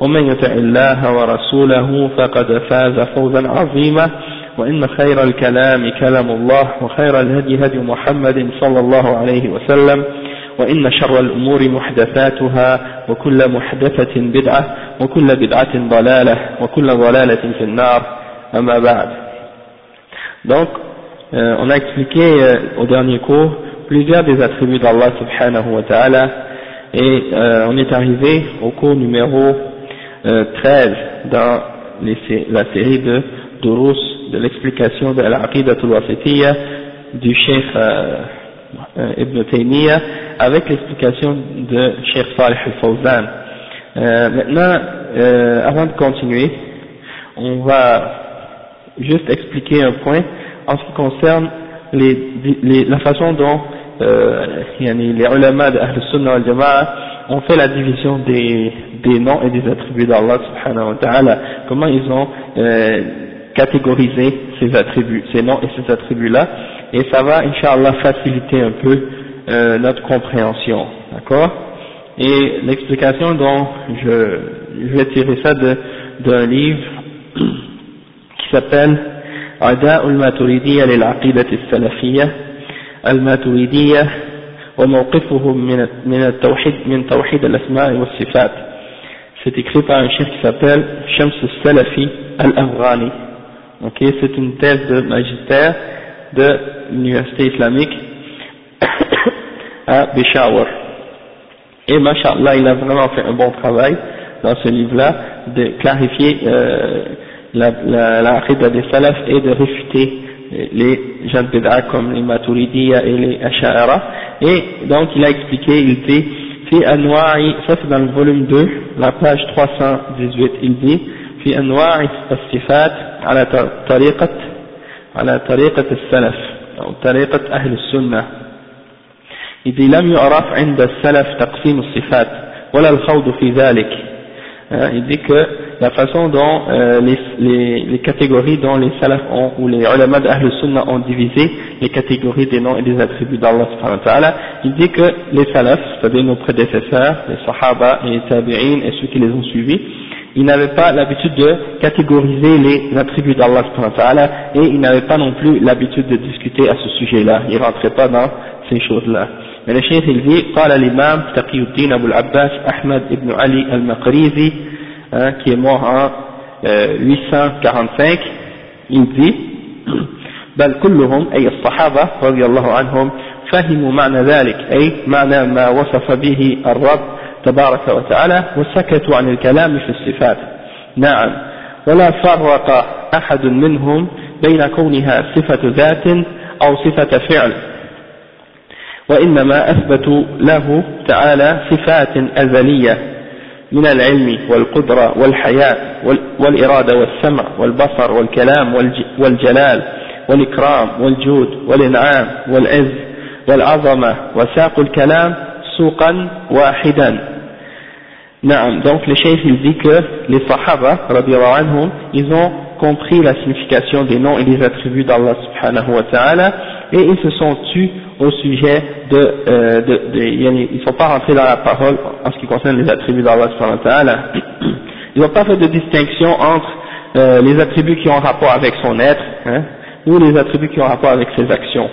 ومن يطع الله ورسوله فقد فاز فوزا عظيما وإن خير الكلام كلام الله وخير الهدي هدي محمد صلى الله عليه وسلم وإن شر الأمور محدثاتها وكل محدثة بدعة وكل بدعة ضلالة وكل ضلالة في النار أما بعد. Donc, euh, on a expliqué euh, au dernier cours plusieurs des attributs d'Allah subhanahu wa ta'ala et euh, on est arrivé au cours numéro euh, 13 dans les, la série de Durus de l'explication de l'Aqidatul Wasitiyya du chef euh, Ibn Taymiyyah avec l'explication de Cheikh Salih al-Fawzan. maintenant, avant de continuer, on va juste expliquer un point en ce qui concerne la façon dont euh, les ulama de Ahl Sunnah al Jama'a ont fait la division des, des noms et des attributs d'Allah subhanahu wa ta'ala, comment ils ont euh, catégorisé ces attributs, ces noms et ces attributs-là, et ça va, inshallah, faciliter un peu euh, notre compréhension, d'accord Et l'explication dont je, je vais tirer ça d'un livre qui s'appelle أعداء الماتريدية للعقيدة السلفية الماتريدية وموقفهم من من التوحيد من توحيد الأسماء والصفات c'est écrit par un chef qui s'appelle Shams Salafi Al-Afghani. Ok c'est une thèse de magistère de l'université islamique à Peshawar. Et mashallah il a vraiment fait un bon travail dans ce livre là de clarifier euh, la, la, la des salaf et de réfuter les gens de comme les Maturidiyya et les Asha'ara et donc il a expliqué, il dit في أنواع ça c'est dans le volume 2 la page 318 il في أنواع الصفات على طريقة على طريقة السلف أو طريقة أهل السنة il لم يعرف عند السلف تقسيم الصفات ولا الخوض في ذلك il dit que la façon dont euh, les, les, les, catégories dont les salafs ont, ou les ulama d'Ahl Sunnah ont divisé les catégories des noms et des attributs d'Allah subhanahu wa ta'ala, il dit que les salafs, c'est-à-dire nos prédécesseurs, les sahaba et les tabi'in et ceux qui les ont suivis, ils n'avaient pas l'habitude de catégoriser les attributs d'Allah subhanahu wa ta'ala et ils n'avaient pas non plus l'habitude de discuter à ce sujet-là, ils ne rentraient pas dans ces choses-là. Mais le cheikh il dit, قال الإمام تقي الدين أبو العباس أحمد بن علي المقريزي hein, qui est mort en euh, 845, il dit بل كلهم أي الصحابة رضي الله عنهم فهموا معنى ذلك أي معنى ما وصف به الرب تبارك وتعالى وسكتوا عن الكلام في الصفات نعم ولا فرق أحد منهم بين كونها صفة ذات أو صفة فعل وإنما أثبتوا له تعالى صفات أزلية من العلم والقدرة والحياة والإرادة والسمع والبصر والكلام والجلال والإكرام والجود والإنعام والعز والعظمة وساق الكلام سوقا واحدا. نعم. Donc le chef il dit que les sahaba anhum ils ont compris la signification des noms et des attributs d'Allah subhanahu wa ta'ala et ils se sont tus au sujet de, euh, de, de, ils ne sont pas rentrés dans la parole en ce qui concerne les attributs d'Allah subhanahu wa ta'ala. Ils n'ont pas fait de distinction entre euh, les attributs qui ont rapport avec son être hein, ou les attributs qui ont rapport avec ses actions.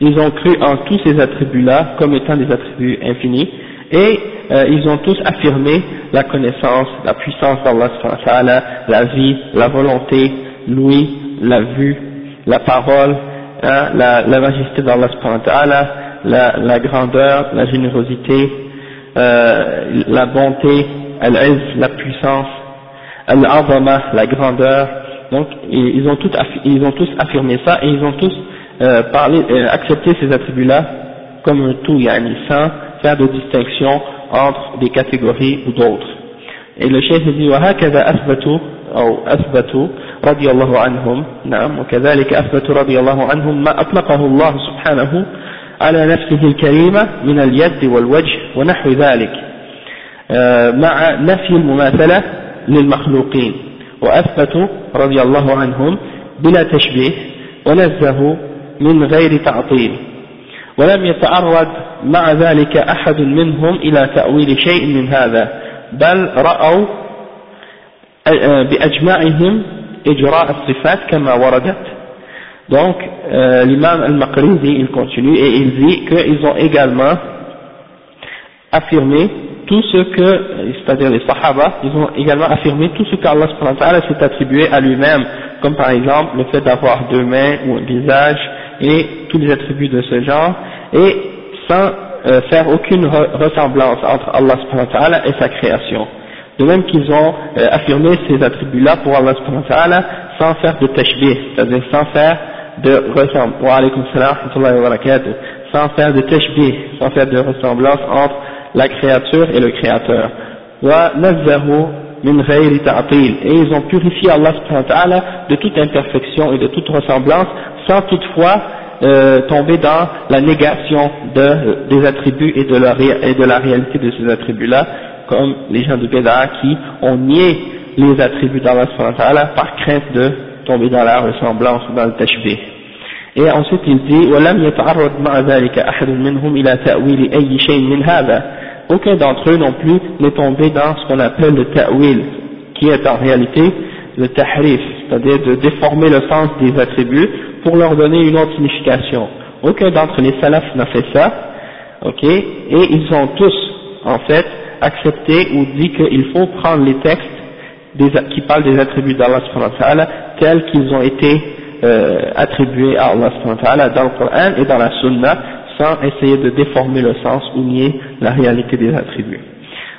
Ils ont cru en tous ces attributs-là comme étant des attributs infinis et euh, ils ont tous affirmé la connaissance, la puissance d'Allah la vie, la volonté, l'ouïe, la vue, la parole, hein, la, la majesté d'Allah la, la grandeur, la générosité, euh, la bonté, la puissance, la grandeur. Donc ils ont, tout, ils ont tous affirmé ça et ils ont tous euh, parlé, euh, accepté ces attributs-là comme un tout, yani, sans faire de distinction entre des catégories ou d'autres. Et le chef dit وهكذا أثبتوا أو أثبتوا رضي الله عنهم. نعم وكذلك أثبتوا رضي الله عنهم ما أطلقه الله سبحانه على نفسه الكريمة من اليد والوجه ونحو ذلك مع نفي المماثلة للمخلوقين. وأثبتوا رضي الله عنهم بلا تشبيه ونزهوا من غير تعطيل. ولم يتعرض مع ذلك أحد منهم إلى تأويل شيء من هذا بل رأوا بأجمعهم إجراء الصفات كما وردت donc euh, l'imam al-Maqrizi il continue et il dit qu'ils ont également affirmé tout ce que, c'est-à-dire les Sahaba, ils ont également affirmé tout ce qu'Allah s'est attribué à lui-même, comme par exemple le fait d'avoir deux mains ou un visage et tous les attributs de ce genre, et sans euh, faire aucune ressemblance entre Allah et sa création. De même qu'ils ont euh, affirmé ces attributs-là pour Allah sans faire de tashbih, c'est-à-dire sans faire de ressemblance, sans faire de tashbih, sans faire de ressemblance entre la créature et le créateur Et ils ont purifié Allah de toute imperfection et de toute ressemblance sans toutefois euh, tomber dans la négation de, des attributs et de, la, et de la réalité de ces attributs-là, comme les gens de Béda qui ont nié les attributs d'Allah par crainte de tomber dans la ressemblance ou dans le tashbih. Et ensuite il dit وَلَمْ يَتَعَرَّضْ مَعَ ذَلِكَ أَحَدٌ مِّنْهُمْ إِلَى تَأْوِيلِ أَيِّ شَيْءٍ مِّنْ هَذَا aucun d'entre eux non plus n'est tombé dans ce qu'on appelle le ta'wil, qui est en réalité le tahrif, c'est-à-dire de déformer le sens des attributs pour leur donner une autre signification. Aucun d'entre les salafs n'a fait ça, ok, et ils ont tous, en fait, accepté ou dit qu'il faut prendre les textes qui parlent des attributs d'Allah tels qu'ils ont été euh, attribués à Allah dans le Coran et dans la Sunna, sans essayer de déformer le sens ou nier la réalité des attributs.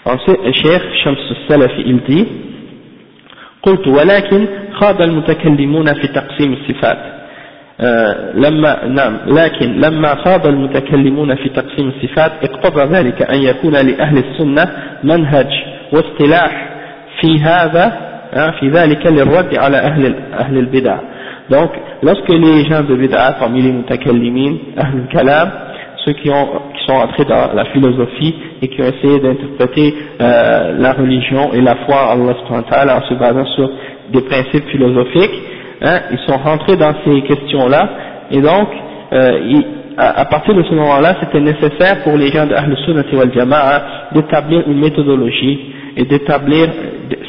Ensuite, le cheikh Shams al-Salafi, il dit قلت ولكن خاض المتكلمون في تقسيم الصفات لما نعم لكن لما خاض المتكلمون في تقسيم الصفات اقتضى ذلك أن يكون لأهل السنة منهج واصطلاح في هذا في ذلك للرد على أهل أهل البدع donc lorsque les gens de bid'a parmi les mutakallimin ahl kalam ceux qui, ont, qui sont entrés dans la philosophie et qui ont essayé d'interpréter euh, la religion et la foi en Allah en se basant sur des principes philosophiques, hein, ils sont rentrés dans ces questions-là, et donc, euh, à, partir de ce moment-là, c'était nécessaire pour les gens de Ahl Sunnah wal Jama'a d'établir une méthodologie et d'établir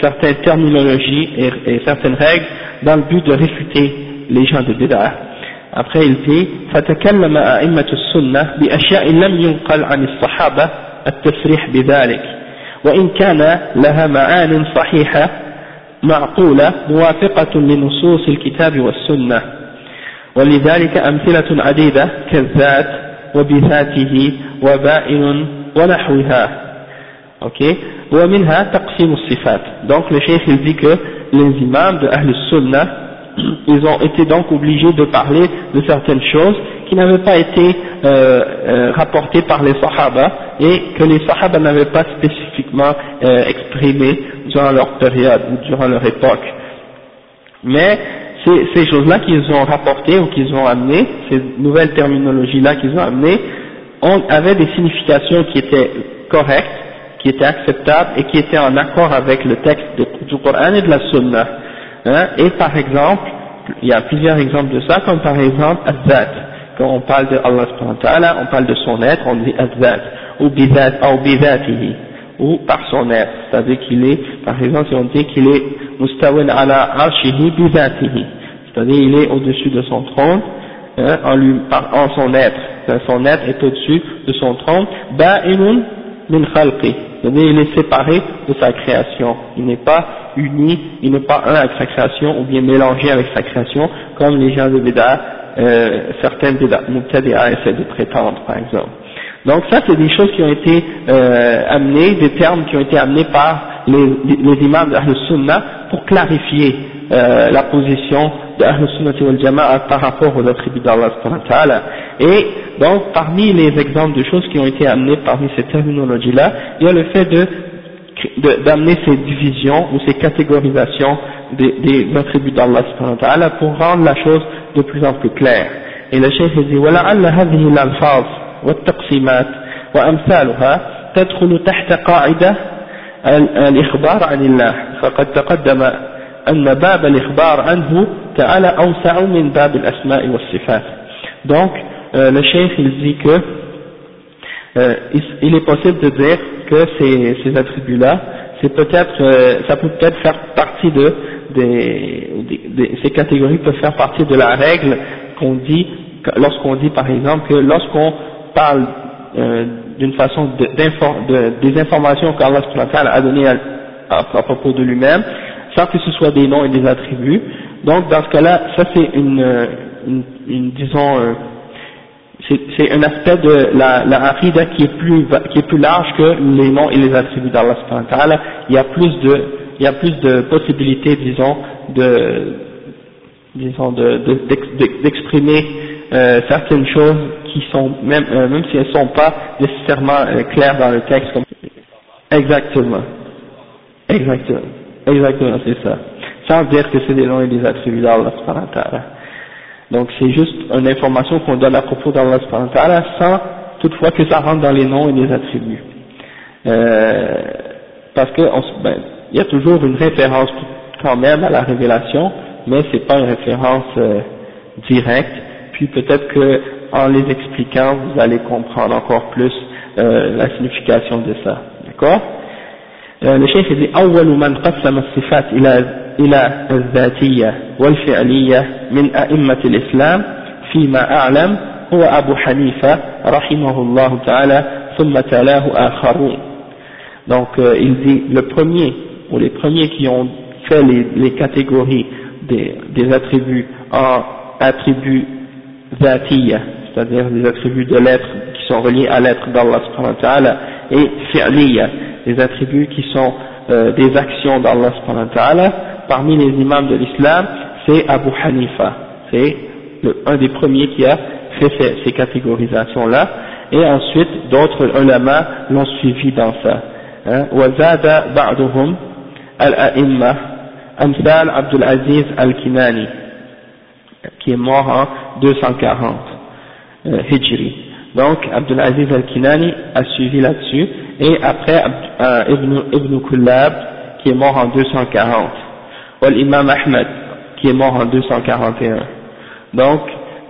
certaines terminologies et, et certaines règles dans le but de réfuter les gens de Bid'ah. Après il dit فتكلم أئمة السنة بأشياء لم ينقل عن الصحابة التصريح بذلك. وإن كان لها معان صحيحة معقولة موافقة لنصوص الكتاب والسنة. ولذلك أمثلة عديدة كالذات وبذاته وبائن ونحوها. Okay. ومنها تقسيم الصفات. Donc le chef il dit que les imams de Ahl Sunnah ils ont été donc obligés de parler de certaines choses qui n'avaient pas été euh, euh, rapportées par les Sahaba et que les Sahaba n'avaient pas spécifiquement euh, exprimées durant leur période ou durant leur époque. Mais ces, ces choses-là qu'ils ont rapportées ou qu'ils ont amenées, ces nouvelles terminologies-là qu'ils ont amenées, avaient des significations qui étaient correctes, qui étaient acceptables et qui étaient en accord avec le texte du Coran et de la Sunna. Hein, et par exemple, il y a plusieurs exemples de ça, comme par exemple Azat. Quand on parle de Allah on parle de son être, on dit Azat, ou Bizat, ou Bizatihi, ou par son être. C'est-à-dire qu'il est, par exemple, si on dit qu'il est Mustawin ala arshihi bizatihi, c'est-à-dire il est au-dessus de son trône, hein, en, lui, en son être. Son être est au-dessus de son trône. Min khalqi, c'est-à-dire il est séparé de sa création. Il n'est pas uni, il n'est pas un avec sa création ou bien mélangé avec sa création, comme les gens de Béda euh, certains mubtadi'a essaient de prétendre, par exemple. Donc ça, c'est des choses qui ont été euh, amenées, des termes qui ont été amenés par les, les imams d'Ahl Sunnah pour clarifier euh, la position d'Ahl Sunnah wal Jama'a par rapport aux attributs d'Allah Et donc, parmi les exemples de choses qui ont été amenées parmi ces terminologies-là, il y a le fait de d'amener ces divisions ou ces catégorisations des, des attributs d'Allah pour rendre la chose de plus en plus claire. Et le chef dit ولعل هذه الألفاظ والتقسيمات وأمثالها تدخل تحت قاعدة الإخبار عن الله فقد تقدم أن باب الإخبار عنه تعالى أوسع من باب الأسماء والصفات donc euh, le chef il dit que euh, il est possible de dire que ces, ces attributs-là, c'est peut-être, euh, ça peut peut-être faire partie de, des, des, ces catégories peuvent faire partie de la règle qu'on dit, lorsqu'on dit par exemple que lorsqu'on parle euh, d'une façon de, de, des informations qu'Allah a données à, à, propos de lui-même, sans que ce soit des noms et des attributs. Donc dans ce cas-là, ça c'est une, une, disons, euh, c'est un aspect de la, la qui est plus qui est plus large que les noms et les attributs d'Allah il y a plus de il y a plus de possibilités disons de disons d'exprimer de, euh, certaines choses qui sont même euh, même si elles sont pas nécessairement euh, claires dans le texte exactement. Exactement exactement c'est ça sans dire que c'est des noms et des attributs d'Allah donc c'est juste une information qu'on donne à propos d'Allah sans toutefois que ça rentre dans les noms et les attributs. Euh, parce que ben, il y a toujours une référence quand même à la révélation, mais c'est pas une référence euh, directe. Puis peut-être que en les expliquant, vous allez comprendre encore plus euh, la signification de ça. D'accord? euh, Le chef dit أول من قسم الصفات إلى إلى الذاتية والفعلية من أئمة الإسلام فيما أعلم هو أبو حنيفة رحمه الله تعالى ثم تلاه آخرون donc euh, il dit le premier ou les premiers qui ont fait les, les catégories des, des attributs en attributs dhatiya c'est-à-dire des attributs de l'être qui sont reliés à l'être d'Allah subhanahu wa ta'ala et fi'liya des attributs qui sont euh, des actions d'Allah subhanahu wa ta'ala parmi les imams de l'islam, c'est Abu Hanifa. C'est un des premiers qui a fait ces, ces catégorisations-là. Et ensuite, d'autres ulama l'ont suivi dans ça. Hein. وزاد بعضهم الأئمة أمثال عبد العزيز الكناني qui est mort en 240 euh, Hijri. Donc Abdul Aziz al-Kinani a suivi là-dessus et après euh, Ibn, Ibn Kullab qui est mort en 240 l'imam Ahmed, qui est mort en 241. Donc,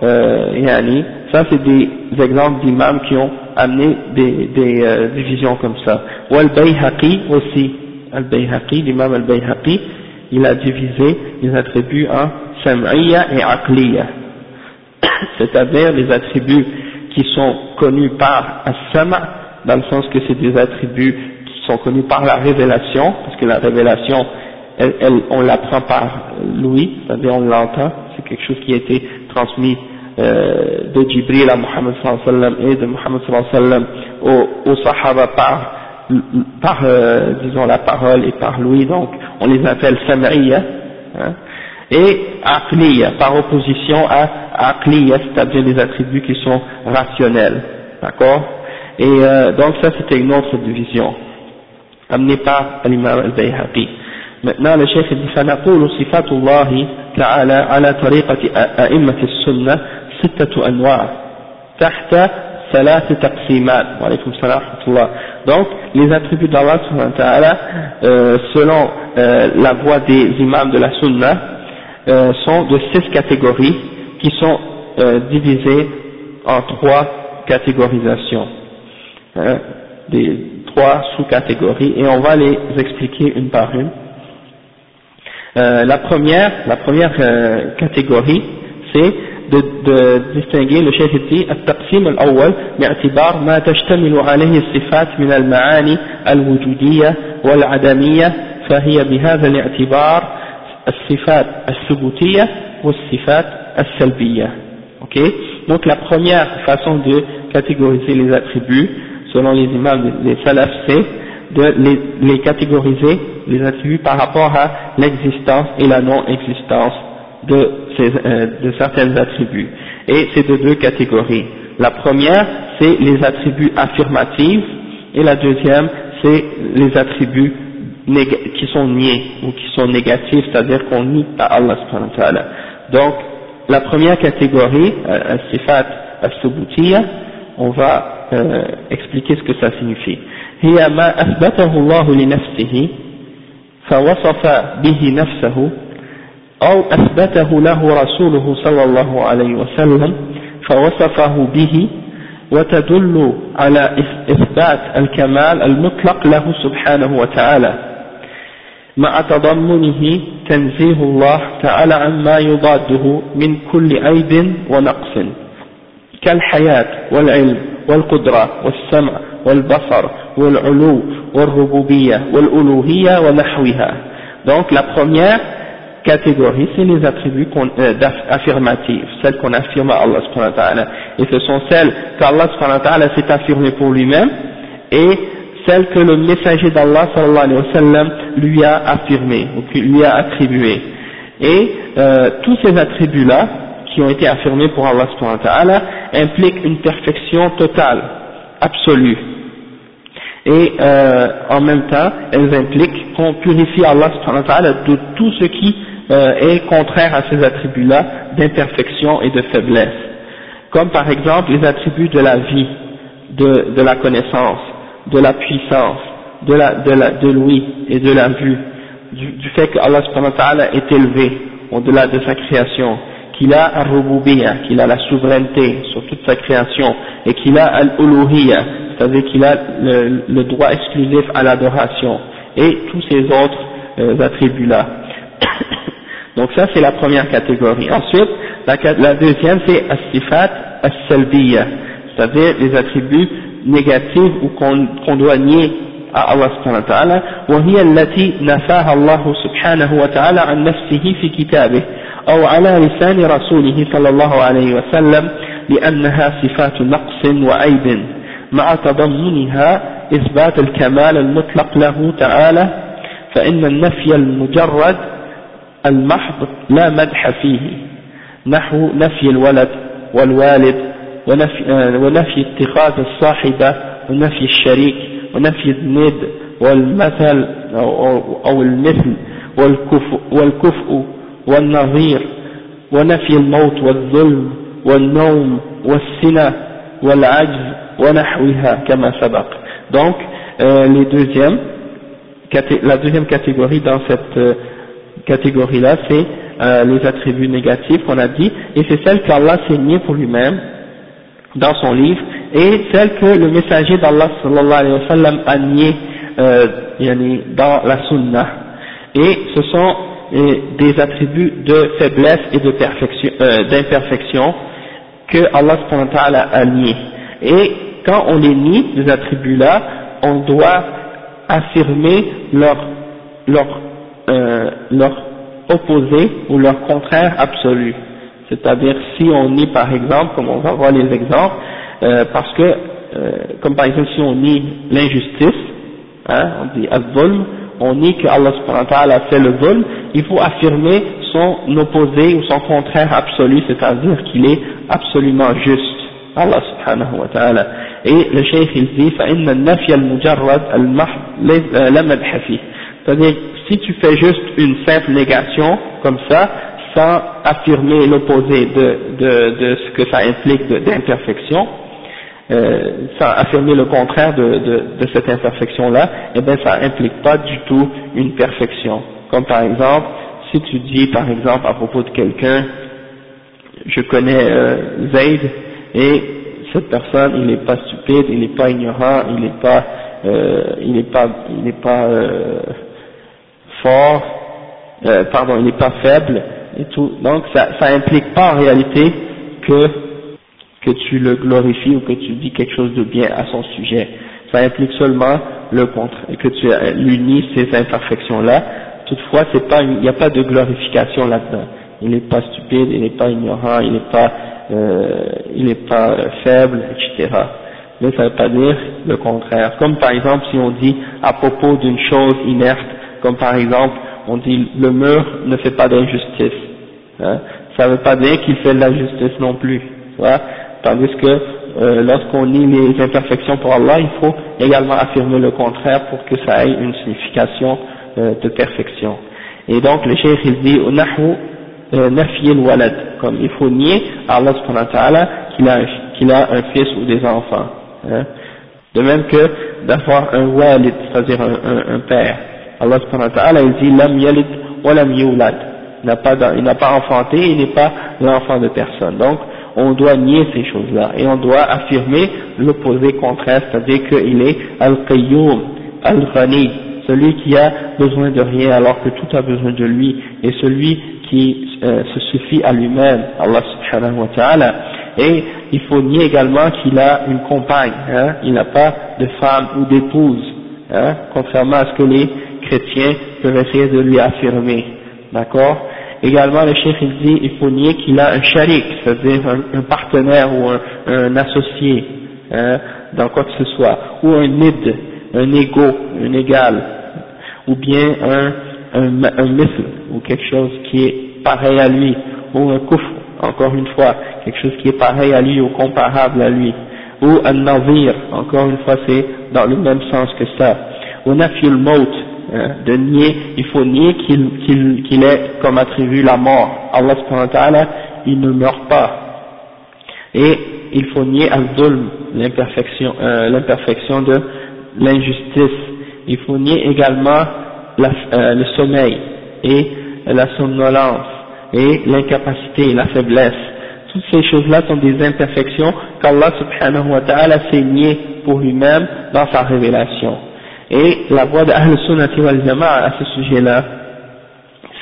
euh, yani, ça c'est des exemples d'imams qui ont amené des, euh, divisions comme ça. Ou al-Bayhaqi aussi, al-Bayhaqi, l'imam al-Bayhaqi, il a divisé les attributs en sam'iyya et aqliya, c'est-à-dire les attributs qui sont connus par as-sam' dans le sens que c'est des attributs qui sont connus par la révélation, parce que la révélation elle, elle, on l'apprend par Louis, c'est-à-dire on l'entend, c'est quelque chose qui a été transmis euh, de Jibril à Muhammad sallam et de Muhammad sallam aux, aux Sahaba par, par euh, disons la parole et par Louis, donc on les appelle Sam'iyya, hein, et Aqliya, par opposition à Aqliya, c'est-à-dire les attributs qui sont rationnels, d'accord? Et euh, donc ça c'était une autre division, amenée par l'imam al-Bayhaqi. Maintenant, le chef dit فنقول صفات الله تعالى على طريقة أئمة السنة ستة أنواع تحت ثلاث تقسيمات وعليكم السلام ورحمة الله donc les attributs d'Allah euh, selon euh, la voie des imams de la sunna euh, sont de six catégories qui sont euh, divisées en trois catégorisations hein, des trois sous-catégories et on va les expliquer une par une Euh, la première, la première euh, catégorie, c'est de, de distinguer le chef dit التقسيم الأول باعتبار ما تشتمل عليه الصفات من المعاني الوجودية والعدمية فهي بهذا الاعتبار الصفات الثبوتية والصفات السلبية Ok Donc la première façon de catégoriser les attributs, selon les imams des salafs, c'est de les, catégoriser, les attributs par rapport à l'existence et la non-existence de, euh, de certains attributs. Et c'est de deux catégories. La première, c'est les attributs affirmatifs, et la deuxième, c'est les attributs qui sont niés ou qui sont négatifs, c'est-à-dire qu'on nie à Allah subhanahu wa ta'ala. Donc, la première catégorie, euh, sifat as on va euh, expliquer ce que ça signifie. هي ما أثبته الله لنفسه فوصف به نفسه أو أثبته له رسوله صلى الله عليه وسلم فوصفه به وتدل على إثبات الكمال المطلق له سبحانه وتعالى مع تضمنه تنزيه الله تعالى عما يضاده من كل عيب ونقص كالحياة والعلم والقدرة والسمع والبصر والعلو والربوبية والألوهية ونحوها donc la première catégorie c'est les attributs euh, affirmatifs celles qu'on affirme à Allah subhanahu wa ta'ala et ce sont celles qu'Allah subhanahu wa ta'ala s'est affirmé pour lui-même et celles que le messager d'Allah sallallahu alayhi wa sallam lui a affirmé ou lui a attribué et euh, tous ces attributs là qui ont été affirmés pour Allah subhanahu wa ta'ala impliquent une perfection totale absolue et euh, en même temps elles impliquent qu'on purifie Allah de tout ce qui euh, est contraire à ces attributs-là d'imperfection et de faiblesse. Comme par exemple les attributs de la vie, de, la connaissance, de la puissance, de l'ouïe et de la vue, du, fait que Allah est élevé au-delà de sa création, qu'il a al qu'il a la souveraineté sur toute sa création, et qu'il a al-uluhiyya, c'est-à-dire qu'il a le, droit exclusif à l'adoration, et tous ces autres euh, attributs-là. Donc ça c'est la première catégorie. Ensuite, la, deuxième c'est as-sifat as-salbiyya, c'est-à-dire les attributs négatifs ou qu'on doit nier à Allah subhanahu wa ta'ala, وهي التي نفاها الله سبحانه وتعالى عن نفسه في كتابه أو على لسان رسوله صلى الله عليه وسلم لأنها صفات نقص وعيب مع تضمنها إثبات الكمال المطلق له تعالى فإن النفي المجرد المحض لا مدح فيه نحو نفي الولد والوالد ونفي, ونفي اتخاذ الصاحبة ونفي الشريك ونفي الند والمثل أو المثل والكفء, والكفء والنظير ونفي الموت والظلم والنوم والسنة والعجز ونحوها كما سبق donc euh, les deuxièmes la deuxième catégorie dans cette euh, catégorie là c'est euh, les attributs négatifs qu'on a dit et c'est celle qu'Allah s'est nié pour lui-même dans son livre et celle que le messager d'Allah sallallahu alayhi wa sallam a nié euh, dans la sunna et ce sont des attributs de faiblesse et euh, d'imperfection que Allah a nié. Et quand on les nie, ces attributs-là, on doit affirmer leur, leur, euh, leur opposé ou leur contraire absolu. C'est-à-dire si on nie par exemple, comme on va voir les exemples, euh, parce que, euh, comme par exemple si on nie l'injustice, hein, on dit al on nie que Allah a fait le vol, il faut affirmer son opposé ou son contraire absolu, c'est-à-dire qu'il est absolument juste. Allah subhanahu wa ta'ala. Et le cheikh il dit, فَإِنَّ النَّفْيَ المجرد المحض لا مدح فيه. C'est-à-dire, si tu fais juste une simple négation, comme ça, sans affirmer l'opposé de, de, de ce que ça implique d'imperfection, euh, sans affirmer le contraire de, de, de cette imperfection-là, eh bien ça implique pas du tout une perfection. Comme par exemple, si tu dis par exemple à propos de quelqu'un, je connais euh, Zayd et cette personne, il n'est pas stupide, il n'est pas ignorant, il n'est pas, euh, il n'est pas, il n'est pas euh, fort, euh, pardon, il n'est pas faible et tout. Donc ça, ça implique pas en réalité que que tu le glorifies ou que tu dis quelque chose de bien à son sujet. Ça implique seulement le contraire, que tu l'unis ces imperfections-là. Toutefois, c'est pas, il n'y a pas de glorification là-dedans. Il n'est pas stupide, il n'est pas ignorant, il n'est pas euh, il n'est pas faible, etc. Mais ça ne veut pas dire le contraire. Comme par exemple si on dit à propos d'une chose inerte, comme par exemple on dit le mur ne fait pas d'injustice. Hein, ça ne veut pas dire qu'il fait de la justice non plus. Tandis que euh, lorsqu'on lit les imperfections pour Allah, il faut également affirmer le contraire pour que ça ait une signification euh, de perfection. Et donc le cheikh il dit euh, nafiyil walad, comme il faut nier à Allah subhanahu wa ta'ala qu'il a, qu'il a un fils ou des enfants. Hein. De même que d'avoir un walid, c'est-à-dire un, un, un, père. Allah subhanahu wa ta'ala il dit lam yalid wa lam yulad. Il n'a pas, il n'a pas enfanté, il n'est pas l'enfant de personne. Donc, on doit nier ces choses-là et on doit affirmer l'opposé contraire, c'est-à-dire qu'il est Al-Qayyum, Al-Ghani, celui qui a besoin de rien alors que tout a besoin de lui, et celui qui euh, se suffit à lui-même, Allah subhanahu wa ta'ala. Et il faut nier également qu'il a une compagne, hein, il n'a pas de femme ou d'épouse, hein, contrairement à ce que les chrétiens peuvent essayer de lui affirmer. D'accord? Également, le chef il dit il faut nier qu'il a un sharik, c'est-à-dire un, partenaire ou un, associé hein, dans quoi que ce soit, ou un nid, un égo, un égal, ou bien un, un, un ou quelque chose qui est pareil à lui, ou un kufr, encore une fois, quelque chose qui est pareil à lui ou comparable à lui, ou un navire, encore une fois c'est dans le même sens que ça, ou nafil maut, de nier, il faut nier qu'il qu'il qu'il est comme attribut la mort. Allah subhanahu wa il ne meurt pas. Et il faut nier al-dhulm, l'imperfection, euh, l'imperfection de l'injustice. Il faut nier également euh, le sommeil et la somnolence et l'incapacité, la faiblesse. Toutes ces choses-là sont des imperfections qu'Allah subhanahu wa ta'ala s'est nié pour lui-même dans sa révélation. Et la voix d'Ahl Sunnati wal Jama'a à ce sujet-là,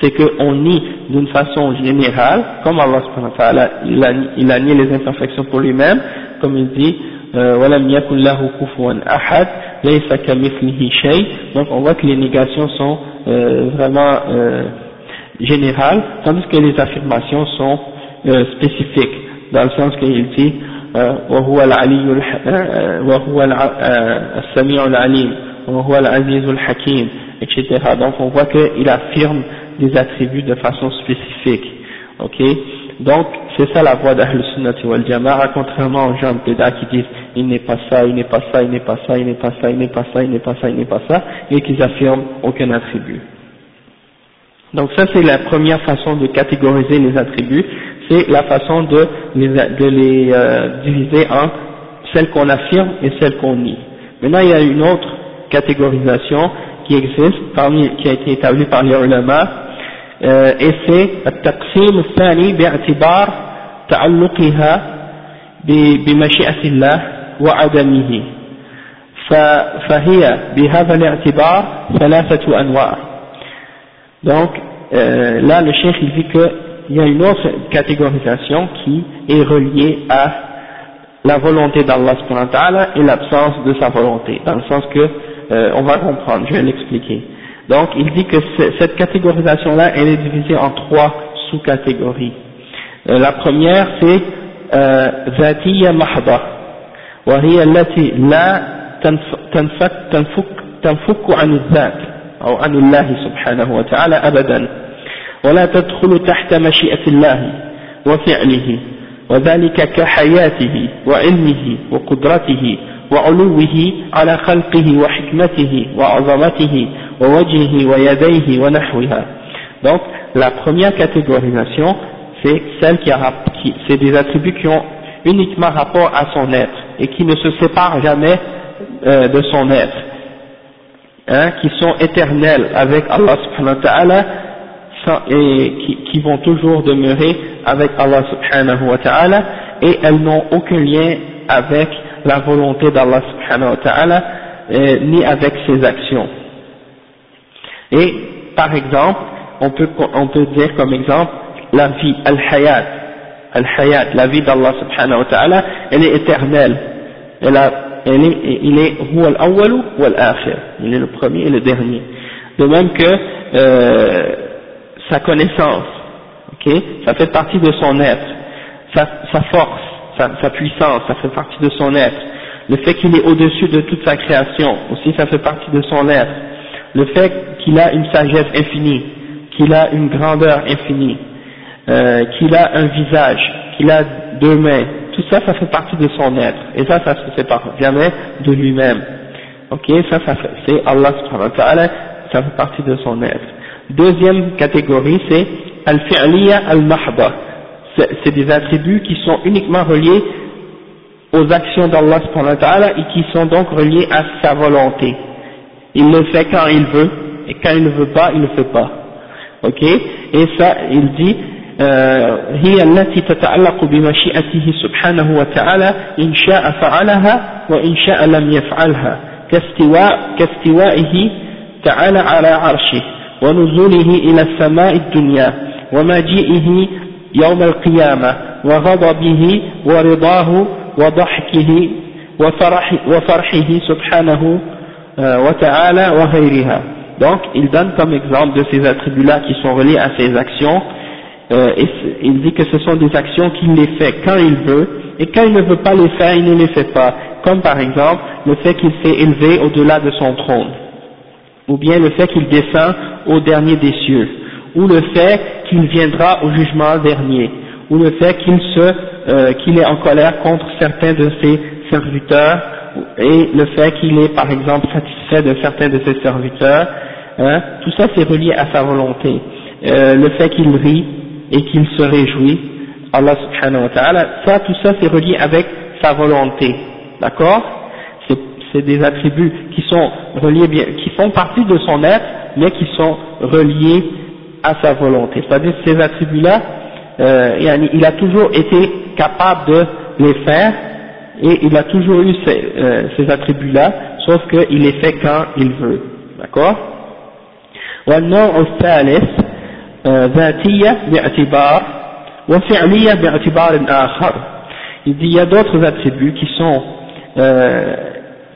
c'est qu'on nie d'une façon générale, comme Allah subhanahu wa ta'ala, il a, il a nié les imperfections pour lui-même, comme il dit, وَلَمْ يَكُنْ لَهُ كُفُوًا أَحَدٍ لَيْسَ كَمِثْلِهِ شَيْءٍ Donc on voit que les négations sont euh, vraiment euh, générales, tandis que les affirmations sont euh, spécifiques, dans le sens qu'il dit, وهو العلي وهو السميع العليم hakim etc. Donc on voit qu'il affirme des attributs de façon spécifique. Ok? Donc c'est ça la voix d'Ahl Sunnati wal Jama'a, contrairement aux gens de qui disent il n'est pas ça, il n'est pas ça, il n'est pas ça, il n'est pas ça, il n'est pas ça, il n'est pas ça, il n'est pas ça, et qu'ils affirment aucun attribut. Donc ça c'est la première façon de catégoriser les attributs, c'est la façon de les, de les euh, diviser en celles qu'on affirme et celles qu'on nie. Maintenant il y a une autre catégorisation qui existe, parmi, qui a été établie par les ulama, euh, et c'est التقسيم الثاني باعتبار تعلقها بمشيئة الله وعدمه فهي بهذا الاعتبار ثلاثة أنواع donc euh, là le cheikh il dit qu'il y a une autre catégorisation qui est reliée à la volonté d'Allah et l'absence de sa volonté dans le sens que euh, on va comprendre, je vais l'expliquer. Donc il dit que cette catégorisation-là, elle est divisée en trois sous-catégories. Euh, la première c'est ذاتية محضة وهي التي لا تنفك, تنفك, تنفك عن الذات أو عن الله سبحانه وتعالى أبدا ولا تدخل تحت مشيئة الله وفعله وذلك كحياته وعلمه وقدرته وعلوه على خلقه وحكمته وعظمته ووجهه ويديه ونحوها donc la première catégorisation c'est celle qui a qui, c'est des attributs qui ont uniquement rapport à son être et qui ne se séparent jamais euh, de son être hein, qui sont éternels avec Allah subhanahu wa ta'ala et qui, qui vont toujours demeurer avec Allah subhanahu wa ta'ala et elles n'ont aucun lien avec la volonté d'Allah subhanahu wa ta'ala, euh, ni avec ses actions. Et, par exemple, on peut, on peut dire comme exemple, la vie, al-hayat, al-hayat, la vie d'Allah subhanahu wa ta'ala, elle est éternelle. Elle a, elle est, il est. Il est le premier et le dernier. De même que, euh, sa connaissance, ok, ça fait partie de son être sa force, sa, sa, puissance, ça fait partie de son être. Le fait qu'il est au-dessus de toute sa création, aussi ça fait partie de son être. Le fait qu'il a une sagesse infinie, qu'il a une grandeur infinie, euh, qu'il a un visage, qu'il a deux mains, tout ça, ça fait partie de son être. Et ça, ça se sépare jamais de lui-même. Ok, ça, ça c'est Allah subhanahu wa ta'ala, ça fait partie de son être. Deuxième catégorie, c'est al-fi'liya al-mahda C'est des attributs qui sont uniquement reliés aux actions d'Allah subhanahu wa ta'ala et qui sont donc reliés à sa volonté. Il le fait quand il veut, et quand il ne veut pas, il ne le fait pas. Ok Et ça, il dit, هي التي تتعلق بمشيئته سبحانه وتعالى إن شاء فعلها وإن شاء لم يفعلها كاستواء كاستوائه تعالى على عرشه ونزوله إلى السماء الدنيا ومجيئه يوم القيامة وغضبه ورضاه وضحكه وفرح وفرحه سبحانه وتعالى وغيرها donc il donne comme exemple de ces attributs-là qui sont reliés à ses actions euh, et il dit que ce sont des actions qu'il les fait quand il veut, et quand il ne veut pas les faire, il ne les fait pas, comme par exemple le fait qu'il s'est élevé au-delà de son trône, ou bien le fait qu'il descend au dernier des cieux, ou le fait qu'il viendra au jugement dernier, ou le fait qu'il euh, qu'il est en colère contre certains de ses serviteurs, et le fait qu'il est par exemple satisfait de certains de ses serviteurs, hein, tout ça c'est relié à sa volonté. Euh, le fait qu'il rit, et qu'il se réjouit, Allah subhanahu wa ta'ala, ça, tout ça c'est relié avec sa volonté, d'accord? C'est des attributs qui sont reliés, qui font partie de son être, mais qui sont reliés à sa volonté. C'est-à-dire ces attributs-là, euh, il a toujours été capable de les faire, et il a toujours eu ces, euh, ces attributs-là, sauf qu'il les fait quand il veut, d'accord ذاتية باعتبار وفعلية باعتبار آخر il dit il y a d'autres attributs qui sont euh,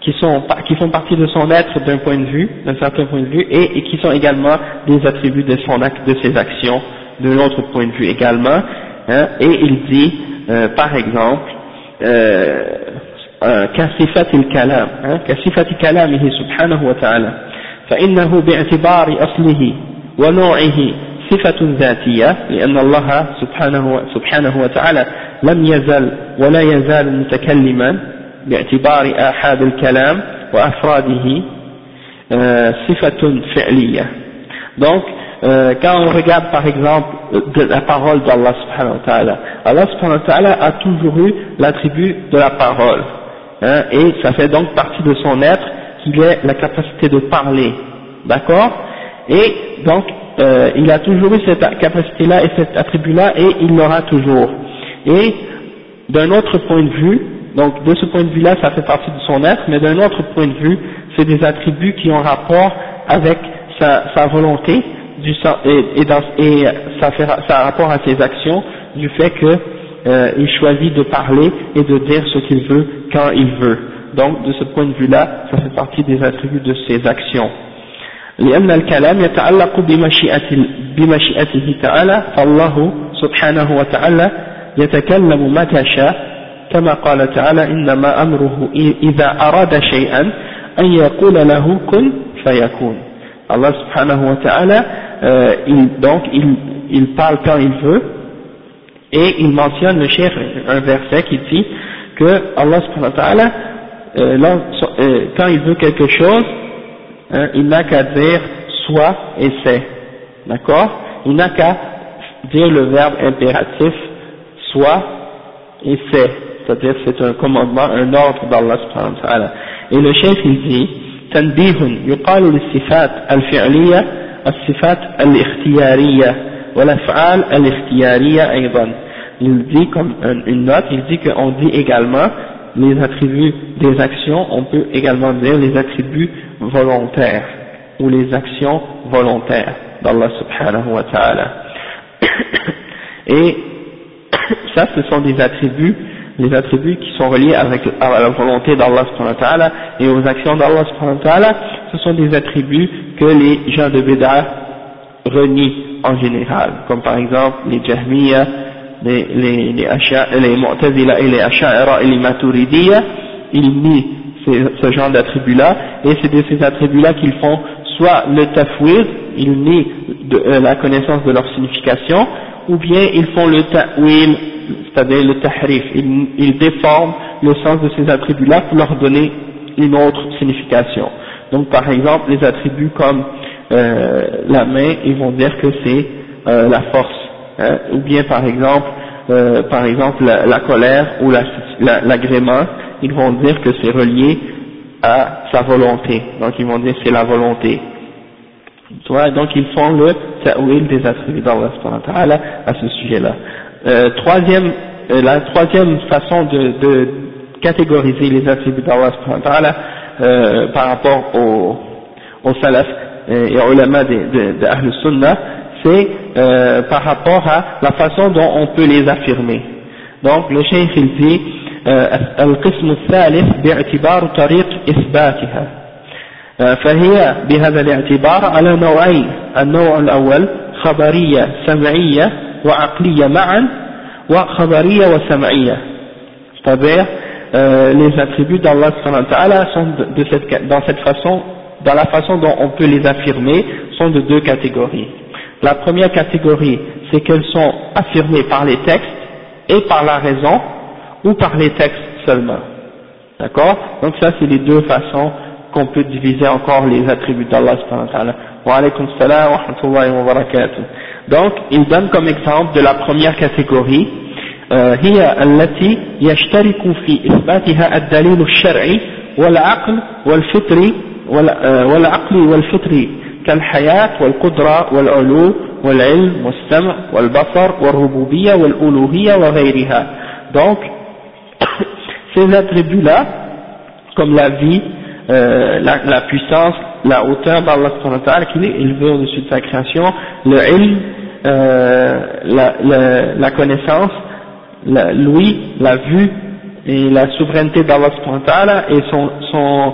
qui sont qui font partie de son être d'un point de vue d'un certain point de vue et, et, qui sont également des attributs de son acte de ses actions d'un autre point de vue également hein, et il dit euh, par exemple كصفة الكلام كصفة كلامه سبحانه وتعالى فإنه باعتبار أصله ونوعه صفة ذاتية لأن الله سبحانه, سبحانه وتعالى لم يزل ولا يزال متكلما باعتبار آحاد الكلام وأفراده صفة فعلية donc euh, quand on regarde par exemple de la parole d'Allah subhanahu wa ta'ala Allah subhanahu wa ta'ala a toujours eu l'attribut de la parole hein, et ça fait donc partie de son être qu'il ait la capacité de parler d'accord et donc euh, il a toujours eu cette capacité-là et cet attribut-là et il l'aura toujours. Et d'un autre point de vue, donc de ce point de vue-là, ça fait partie de son être, mais d'un autre point de vue, c'est des attributs qui ont rapport avec sa, sa volonté du, et, et, dans, et ça, fait, ça a rapport à ses actions du fait qu'il euh, choisit de parler et de dire ce qu'il veut quand il veut. Donc de ce point de vue-là, ça fait partie des attributs de ses actions. لأن الكلام يتعلق بمشيئة بمشيئته تعالى فالله سبحانه وتعالى يتكلم متى شاء كما قال تعالى إنما أمره إذا أراد شيئا أن يقول له كن فيكون Allah subhanahu wa ta'ala euh, il, donc il, il parle quand il veut et il mentionne le chef un verset qui dit que Allah subhanahu wa ta'ala euh, euh, quand il veut quelque chose hein, il n'a qu'à dire soit et c'est, d'accord Il n'a qu'à dire le verbe impératif soit et c'est, c'est-à-dire c'est un commandement, un ordre d'Allah subhanahu wa ta'ala. Et le chef il dit, تنبيه يقال للصفات الفعلية الصفات الاختيارية والأفعال الاختيارية أيضا. Il dit comme une note, il dit qu'on dit également les attributs des actions, on peut également dire les attributs volontaires ou les actions volontaires d'Allah subhanahu wa ta'ala. Et ça, ce sont des attributs, les attributs qui sont reliés avec à la volonté d'Allah et aux actions d'Allah ce sont des attributs que les gens de Bida renient en général, comme par exemple les Jahmiyyah, les, les, les, et les Asha'ira et les Maturidiyya, ils nient ce genre d'attributs-là, et c'est de ces attributs-là qu'ils font soit le tafwid, ils nient euh, la connaissance de leur signification, ou bien ils font le ta'wil, c'est-à-dire le tahrif, ils, ils, déforment le sens de ces attributs-là pour leur donner une autre signification. Donc par exemple, les attributs comme euh, la main, ils vont dire que c'est euh, la force, hein, ou bien par exemple, euh, par exemple la, colère ou l'agrément, la, ils vont dire que c'est relié à sa volonté. Donc ils vont dire c'est la volonté. donc ils font le ta'wil des attributs d'Allah à ce sujet-là. Euh, troisième, euh, la troisième façon de, de catégoriser les attributs d'Allah euh, par rapport aux, aux salaf euh, et aux ulama de, de, de Ahl Sunnah, c'est euh, par rapport à la façon dont on peut les affirmer. Donc le cheikh il dit القسم الثالث باعتبار طريق إثباتها فهي بهذا الاعتبار على نوعين النوع الأول خبرية سمعية وعقلية معا وخبرية وسمعية c'est-à-dire euh, les attributs d'Allah sont de, de cette, dans cette façon, dans la façon dont on peut les affirmer, sont de deux catégories. La première catégorie, c'est qu'elles sont affirmées par les textes et par la raison, ou par les textes seulement. D'accord Donc ça, c'est les deux façons qu'on peut diviser encore les attributs d'Allah wa alaykum salam wa rahmatullahi wa barakatuh. Donc, il donne comme exemple de la première catégorie, هي التي يشترك في إثباتها الدليل الشرعي والعقل والفطري والعقل والفطري كالحياة والقدرة والعلو والعلم والسمع والبصر والربوبية والألوهية وغيرها. Donc, ces attributs-là, comme la vie, euh, la, puissance, la hauteur d'Allah qui est élevé au-dessus de sa création, le ilm, euh, la, la, la, connaissance, l'ouïe, la vue et la souveraineté d'Allah et son, son,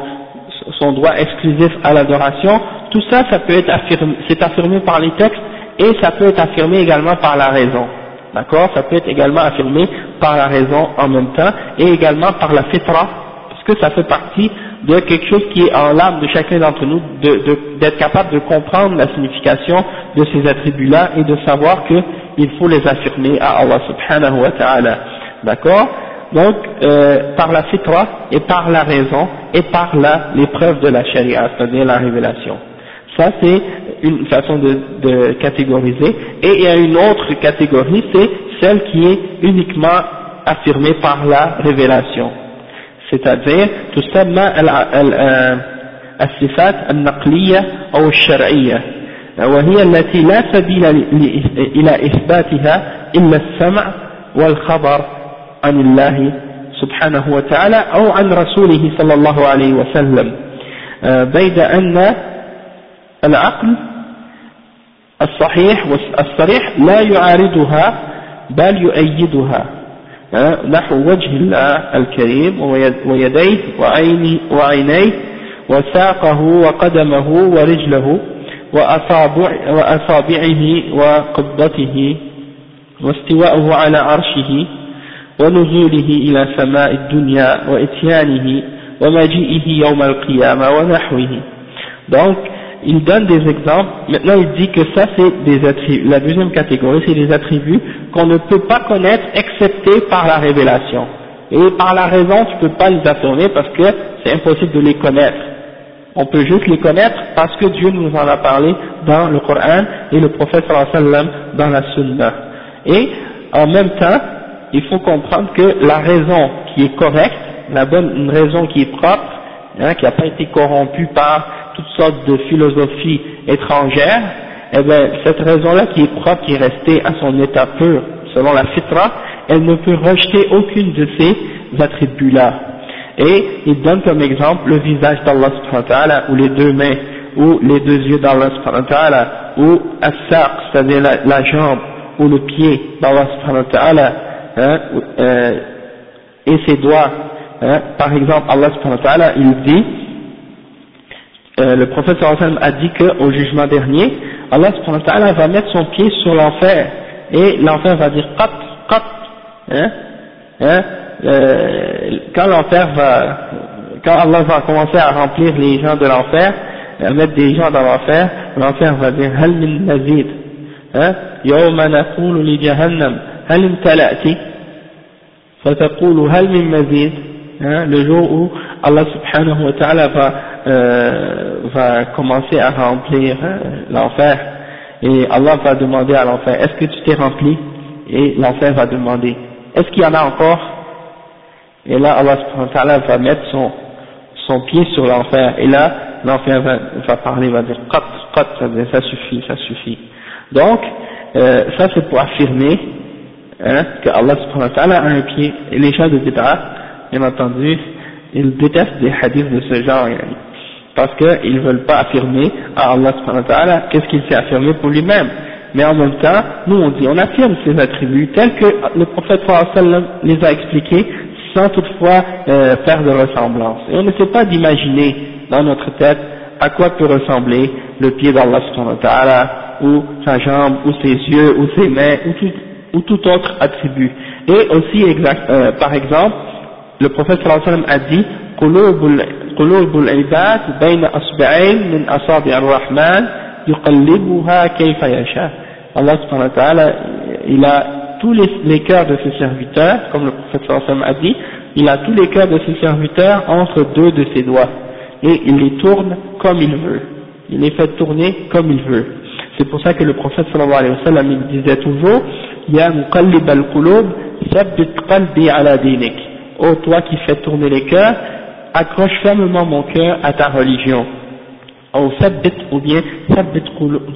son droit exclusif à l'adoration, tout ça, ça peut être affirmé, c'est affirmé par les textes et ça peut être affirmé également par la raison. D'accord? Ça peut être également affirmé par la raison en même temps et également par la fitra, parce que ça fait partie de quelque chose qui est en l'âme de chacun d'entre nous, d'être capable de comprendre la signification de ces attributs-là et de savoir qu'il faut les affirmer à Allah subhanahu wa ta'ala. D'accord? Donc, euh, par la fitra et par la raison et par l'épreuve de la charia, c'est-à-dire la révélation. Ça, c'est une façon de, de, catégoriser. Et il y a une autre catégorie, c'est celle qui est uniquement affirmée par la révélation. C'est-à-dire, تسمى الصفات النقلية أو الشرعية. وهي التي لا سبيل إلى إثباتها إلا السمع والخبر عن الله سبحانه وتعالى أو عن رسوله صلى الله عليه وسلم. بيد أن العقل الصحيح والصريح لا يعارضها بل يؤيدها. نحو وجه الله الكريم ويديه وعينيه وساقه وقدمه ورجله وأصابع وأصابعه وقبضته واستواءه على عرشه ونزوله إلى سماء الدنيا وإتيانه ومجيئه يوم القيامة ونحوه donc il donne des exemples, maintenant il dit que ça c'est des attributs, la deuxième catégorie c'est des attributs qu'on ne peut pas connaître par la révélation. Et par la raison tu ne peux pas les affirmer parce que c'est impossible de les connaître. On peut juste les connaître parce que Dieu nous en a parlé dans le Coran et le prophète sallam dans la Sunna. Et en même temps, il faut comprendre que la raison qui est correcte, la bonne, une raison qui est propre, hein, qui n'a pas été corrompue par toutes sortes de philosophies étrangères, eh bien, cette raison-là qui est propre, qui est restée à son état pur, selon la fitra, elle ne peut rejeter aucune de ces attributs-là. Et il donne comme exemple le visage d'Allah ou les deux mains, ou les deux yeux d'Allah ou as c'est-à-dire la, jambe, ou le pied d'Allah hein, euh, et ses doigts. Hein. Par exemple, Allah il dit, euh, le sallam a dit qu'au jugement dernier, Allah va mettre son pied sur l'enfer et l'enfer va dire qat, qat, hein, hein, euh, quand l'enfer va, quand Allah va commencer à remplir les gens de l'enfer, à mettre des gens dans l'enfer, l'enfer va dire Hal min mazid, hein, hein, le jour où Allah subhanahu wa ta'ala va, euh, va commencer à remplir euh, l'enfer, et Allah va demander à l'enfer, est-ce que tu t'es rempli? Et l'enfer va demander, est-ce qu'il y en a encore? Et là Allah subhanahu wa ta'ala va mettre son, son pied sur l'enfer. Et là l'enfer va, va parler va dire qat, qat, ça, ça suffit ça suffit. Donc euh, ça c'est pour affirmer hein, que Allah subhanahu wa ta'ala a un pied. Et les gens de bid'ah bien entendu ils détestent des hadiths de ce genre parce qu'ils ne veulent pas affirmer à Allah subhanahu wa ta'ala qu'est-ce qu'il s'est affirmé pour lui-même mais en même temps nous on dit on affirme ses attributs tels que le prophète sallam les a expliqués sans toutefois euh, faire de ressemblance et on ne sait pas d'imaginer dans notre tête à quoi peut ressembler le pied d'Allah subhanahu wa ta'ala ou sa jambe ou ses yeux ou ses mains ou tout, ou tout autre attribut et aussi exact, euh, par exemple le prophète sallallahu alayhi wa sallam a dit قلوب العباد بين أصبعين من أصابع الرحمن يقلبها كيف يشاء Allah subhanahu wa ta'ala il a tous les, cœurs de ses serviteurs comme le prophète sallallahu a dit il a tous les cœurs de ses serviteurs entre deux de ses doigts. Et il les tourne comme il veut. Il les fait tourner comme il veut. C'est pour ça que le prophète sallallahu alayhi wa sallam il disait toujours Ya muqallib al-qulub thabbit qalbi ala dinik ô toi qui fais tourner les cœurs, accroche fermement mon cœur à ta religion. Ou ou bien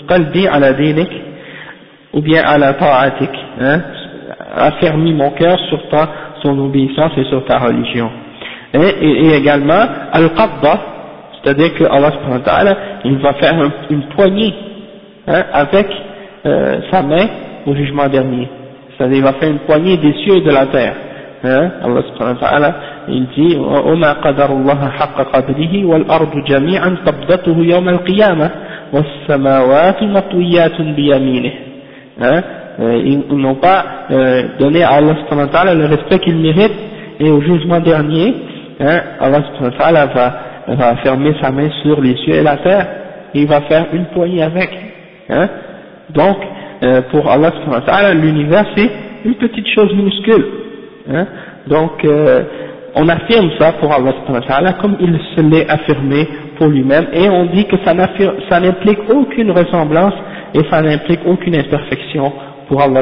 qalbi ala dinik, ou bien à la ta'atik, hein, affermis mon cœur sur ta, son obéissance et sur ta religion. Et, et, et également, al-qabda, c'est-à-dire que Allah il va faire une poignée hein, avec euh, sa main au jugement dernier. C'est-à-dire il va faire une poignée des cieux et de la terre. Hein, Allah subhanahu wa ta'ala, il dit وَمَا قَدَرُ اللَّهَ حَقَّ قَدْرِهِ وَالْأَرْضُ جَمِيعًا قَبْضَتُهُ يَوْمَ الْقِيَامَةِ وَالسَّمَاوَاتُ مَطْوِيَّاتٌ بِيَمِينِهِ hein, euh, ils, n'ont pas euh, donné à Allah le respect qu'il mérite et au jugement dernier hein, Allah va, va fermer sa main sur les cieux et la terre et il va faire une poignée avec hein. donc euh, pour Allah l'univers c'est une petite chose minuscule Hein? Donc, euh, on affirme ça pour Allah comme il se l'est affirmé pour lui-même, et on dit que ça n'implique aucune ressemblance et ça n'implique aucune imperfection pour Allah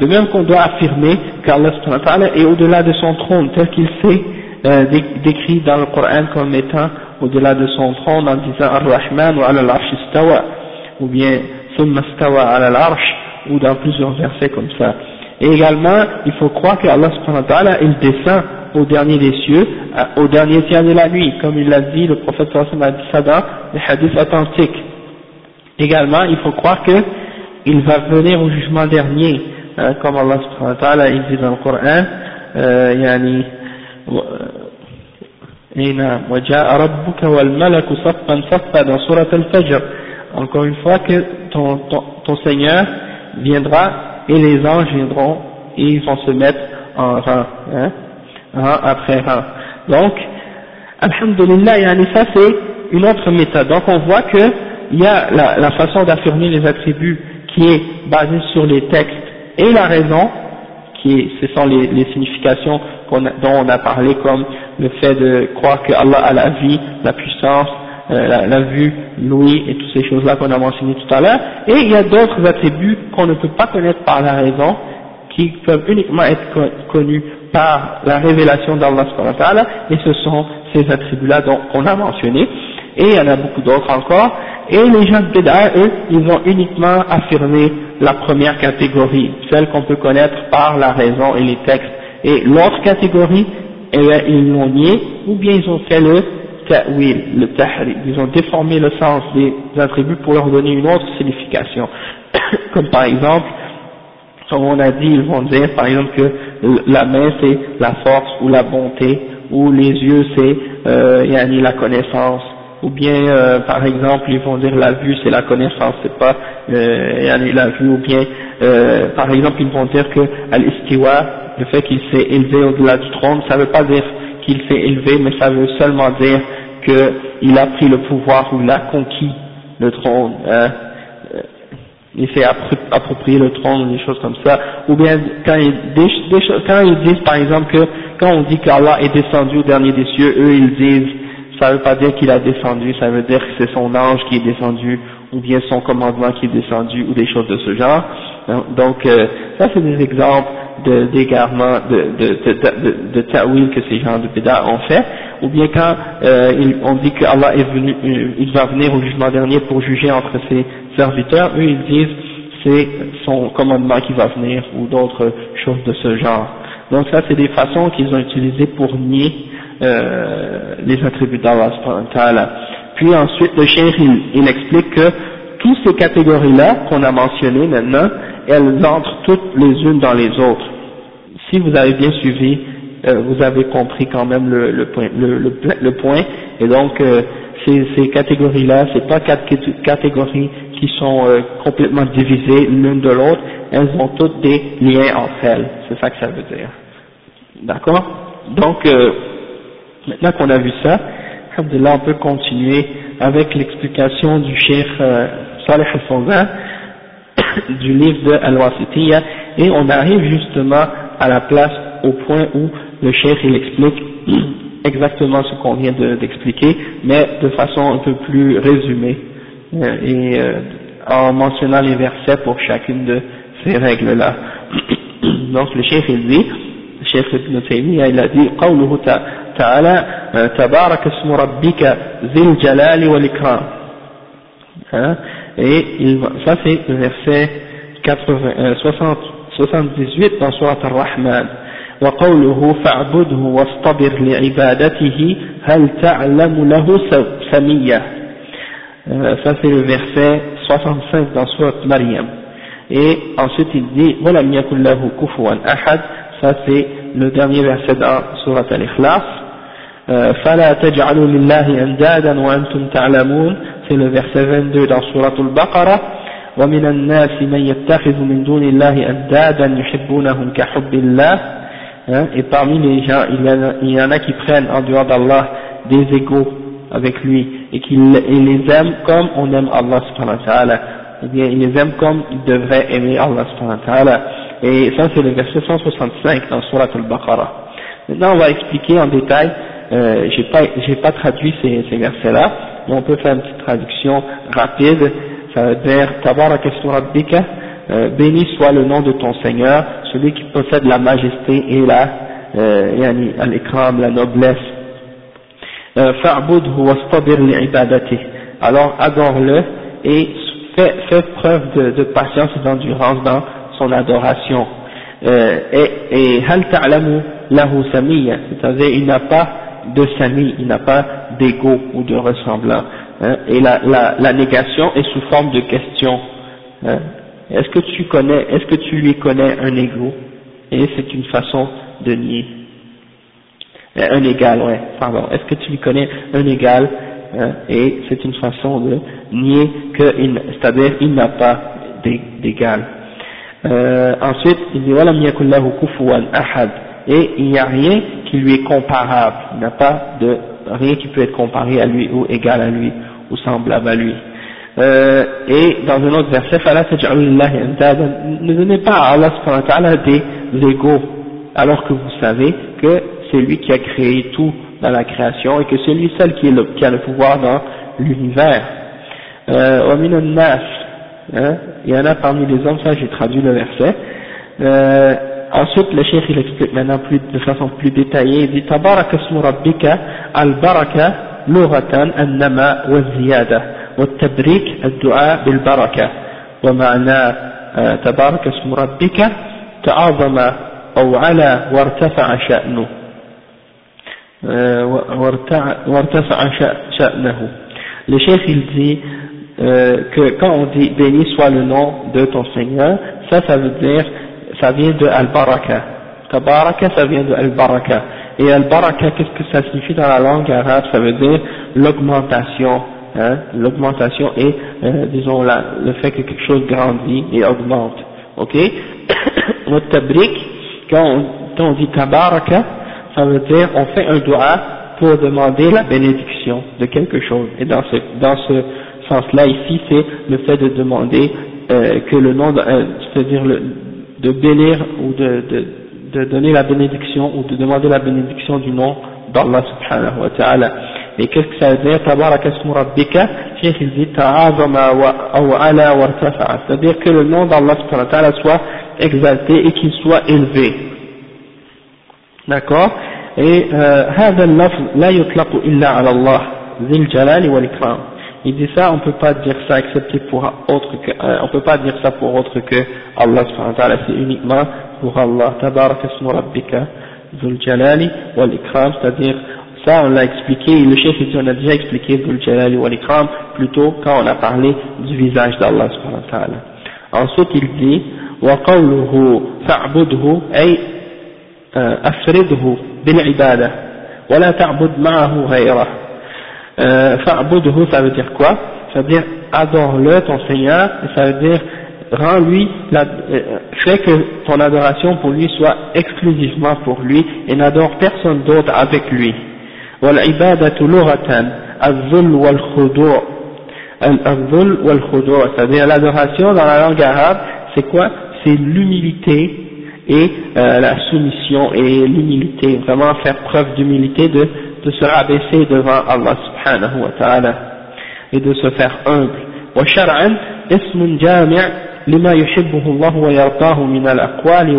De même qu'on doit affirmer qu'Allah est au-delà de son trône, tel qu'il s'est euh, décrit dans le Coran comme étant au-delà de son trône en disant Ar-Rahman ou al-Arsh istawa, ou bien Thumma istawa al-Arsh, ou dans plusieurs versets comme ça. Et également, il faut croire que Allah subhanahu wa ta'ala, il descend au dernier des cieux, au dernier tiers de la nuit, comme il l'a dit, le prophète sallallahu a dit ça dans les hadiths authentiques. Également, il faut croire que il va venir au jugement dernier, hein, comme Allah subhanahu wa ta'ala, il dit dans le Coran, euh, yani, وجاء ربك والملك صفا صفا dans surat al-Fajr encore une fois que ton, ton, ton Seigneur viendra et les anges viendront et ils vont se mettre en rang, hein, rang après rang. Donc, alhamdulillah, yani ça c'est une autre méthode. Donc on voit que il y a la, façon d'affirmer les attributs qui est basée sur les textes et la raison, qui est, ce sont les, significations dont on a parlé comme le fait de croire que Allah a la vie, la puissance, euh, la, la, vue, l'ouïe et toutes ces choses-là qu'on a mentionnées tout à l'heure, et il y a d'autres attributs qu'on ne peut pas connaître par la raison, qui peuvent uniquement être connus par la révélation d'Allah et ce sont ces attributs-là qu'on a mentionnés, et il y en a beaucoup d'autres encore, et les gens de Béda, eux, ils vont uniquement affirmer la première catégorie, celle qu'on peut connaître par la raison et les textes, et l'autre catégorie, eh bien, ils l'ont nié, ou bien ils ont fait le ta'wil, le tahri, ils ont déformé le sens des attributs pour leur donner une autre signification. Comme par exemple, comme on a dit, ils vont dire par exemple que la main c'est la force ou la bonté, ou les yeux c'est euh, la connaissance, ou bien euh, par exemple ils vont dire la vue c'est la connaissance, c'est pas euh, la vue, ou bien euh, par exemple ils vont dire que al-istiwa, le fait qu'il s'est élevé au-delà du trône, ça veut pas dire qu'il s'est élevé, mais ça veut seulement dire qu'il a pris le pouvoir ou il a conquis le trône. Hein, il s'est approprié le trône, des choses comme ça, ou bien quand ils, quand ils disent par exemple que quand on dit qu'Allah est descendu au dernier des cieux, eux ils disent ça ne veut pas dire qu'il a descendu, ça veut dire que c'est son ange qui est descendu, ou bien son commandement qui est descendu, ou des choses de ce genre. Donc euh, ça c'est des exemples d'égarement, de, de, ta'wil que ces gens de Béda ont fait, ou bien quand euh, on dit qu'Allah est venu, euh, il va venir au jugement dernier pour juger entre ses serviteurs, eux ils disent c'est son commandement qui va venir, ou d'autres choses de ce genre. Donc ça c'est des façons qu'ils ont utilisées pour nier euh, les attributs d'Allah. Puis ensuite le cheikh il, il explique que toutes ces catégories-là qu'on a mentionnées maintenant, elles entrent toutes les unes dans les autres. Si vous avez bien suivi, euh, vous avez compris quand même le, le, point, le, le, point, et donc euh, ces, ces catégories-là, c'est pas quatre catégories qui sont euh, complètement divisées l'une de l'autre, elles ont toutes des liens entre elles, c'est ça que ça veut dire. D'accord? Donc, Maintenant qu'on a vu ça, Alhamdulillah, on peut continuer avec l'explication du Cheikh euh, Saleh al du livre de Al-Wasitiyya et on arrive justement à la place, au point où le Cheikh il explique exactement ce qu'on vient d'expliquer, mais de façon un peu plus résumée euh, et euh, en mentionnant les versets pour chacune de ces règles-là. Donc le Cheikh il dit, le Cheikh Ibn Taymiyyah il a dit « تعالى تبارك اسم ربك ذي الجلال والإكرام et il, ça c'est le verset 80, euh, 60, 78 dans Surat Ar-Rahman وقوله فاعبده واصطبر لعبادته هل تعلم له سمية euh, ça c'est le verset 65 dans Surat Maryam et ensuite il dit ولم يكن ça c'est le dernier verset dans Surat Al-Ikhlas فلا تجعلوا لله أندادا وأنتم تعلمون c'est le verset 22 dans Surah Al-Baqarah ومن الناس من يتخذ من دون الله أندادا يحبونهم كحب الله et parmi les gens il y, en a, il y en a qui prennent en dehors d'Allah des égaux avec lui et qui les aiment comme on aime Allah subhanahu wa ta'ala ou bien ils les aiment comme ils devraient aimer Allah subhanahu wa ta'ala et ça c'est le verset 165 dans Surah Al-Baqarah maintenant on va expliquer en détail euh, j'ai pas pas traduit ces, ces versets là on peut faire une petite traduction rapide, ça veut dire Tabaraka rabbika, euh, béni soit le nom de ton Seigneur, celui qui possède la majesté et la euh, la noblesse. Euh, fa'budhu wastabir li'ibadati. Alors adore-le et fais, fais preuve de, de, patience et d'endurance dans son adoration. Euh, et, et c'est-à-dire il n'a pas de sami, il n'a pas d'ego ou de ressemblant. Hein, et la, négation est sous forme de question. Hein. Est-ce que tu connais, est-ce que tu lui connais un ego? Et c'est une façon de nier. Euh, un égal, ouais, pardon. Est-ce que tu lui connais un égal hein, Et c'est une façon de nier que, c'est-à-dire il n'a pas d'égal. Euh, ensuite, il dit et il n'y a rien qui lui est comparable, il n'y a pas de rien qui peut être comparé à lui ou égal à lui ou semblable à lui. Euh, et dans un autre verset, ne donnez pas à Allah des égaux, alors que vous savez que c'est lui qui a créé tout dans la création et que c'est lui seul qui, est a le pouvoir dans l'univers. Euh, hein, il y en a parmi les hommes, ça j'ai traduit le verset. Euh, ensuite le cheikh il explique maintenant plus, de façon plus détaillée, il dit تبارك اسم ربك البركة لغة النماء والزيادة والتبريك الدعاء بالبركة ومعنى تبارك اسم ربك تعاظم أو على وارتفع شأنه وارتفع شأنه le cheikh il dit euh, que quand on dit béni soit le nom de ton Seigneur ça ça veut dire ça vient de Al-Baraka. Tabaraka, ça vient de Al-Baraka. Et al-baraka, qu'est-ce que ça signifie dans la langue arabe? Ça veut dire l'augmentation, hein, l'augmentation et, euh, disons, la, le fait que quelque chose grandit et augmente. Ok? Notre tabrik, quand on, quand on dit tabaraka, ça veut dire on fait un doigt pour demander la bénédiction de quelque chose. Et dans ce, dans ce sens-là, ici, c'est le fait de demander euh, que le nom, euh, c'est-à-dire de bénir ou de, de, de, donner la bénédiction ou de demander la bénédiction du nom d'Allah subhanahu wa ta'ala. Et qu'est-ce que ça veut dire Tabaraka ismu rabbika Cheikh il dit ta'azama wa ala wa C'est-à-dire que le nom d'Allah subhanahu wa ta'ala soit exalté et qu'il soit élevé. D'accord Et هذا اللفظ لا يطلق إلا على الله ذي الجلال والإكرام il dit ça, on peut pas dire ça excepté pour autre que, euh, on peut pas dire ça pour autre que Allah subhanahu wa ta'ala, c'est uniquement pour Allah. Tabarak ismu rabbika, dhul jalali wal ikram, c'est-à-dire, ça on l'a expliqué, le chef dit on a déjà expliqué dhul jalali wal ikram, plutôt quand on a parlé du visage d'Allah subhanahu wa ta'ala. Ensuite il dit, wa qawluhu fa'budhu, ay, afridhu bil ibadah, wa la ta'bud ma'ahu. Euh, ça veut dire quoi? Ça veut dire adore-le ton Seigneur, et ça veut dire rends-lui, euh, fais que ton adoration pour lui soit exclusivement pour lui et n'adore personne d'autre avec lui. c'est-à-dire l'adoration dans la langue arabe, c'est quoi? C'est l'humilité et euh, la soumission et l'humilité, vraiment faire preuve d'humilité de de se rabaisser devant Allah subhanahu wa ta'ala et de se faire humble. وشرعا اسم جامع لما يحبه الله ويرضاه من الأقوال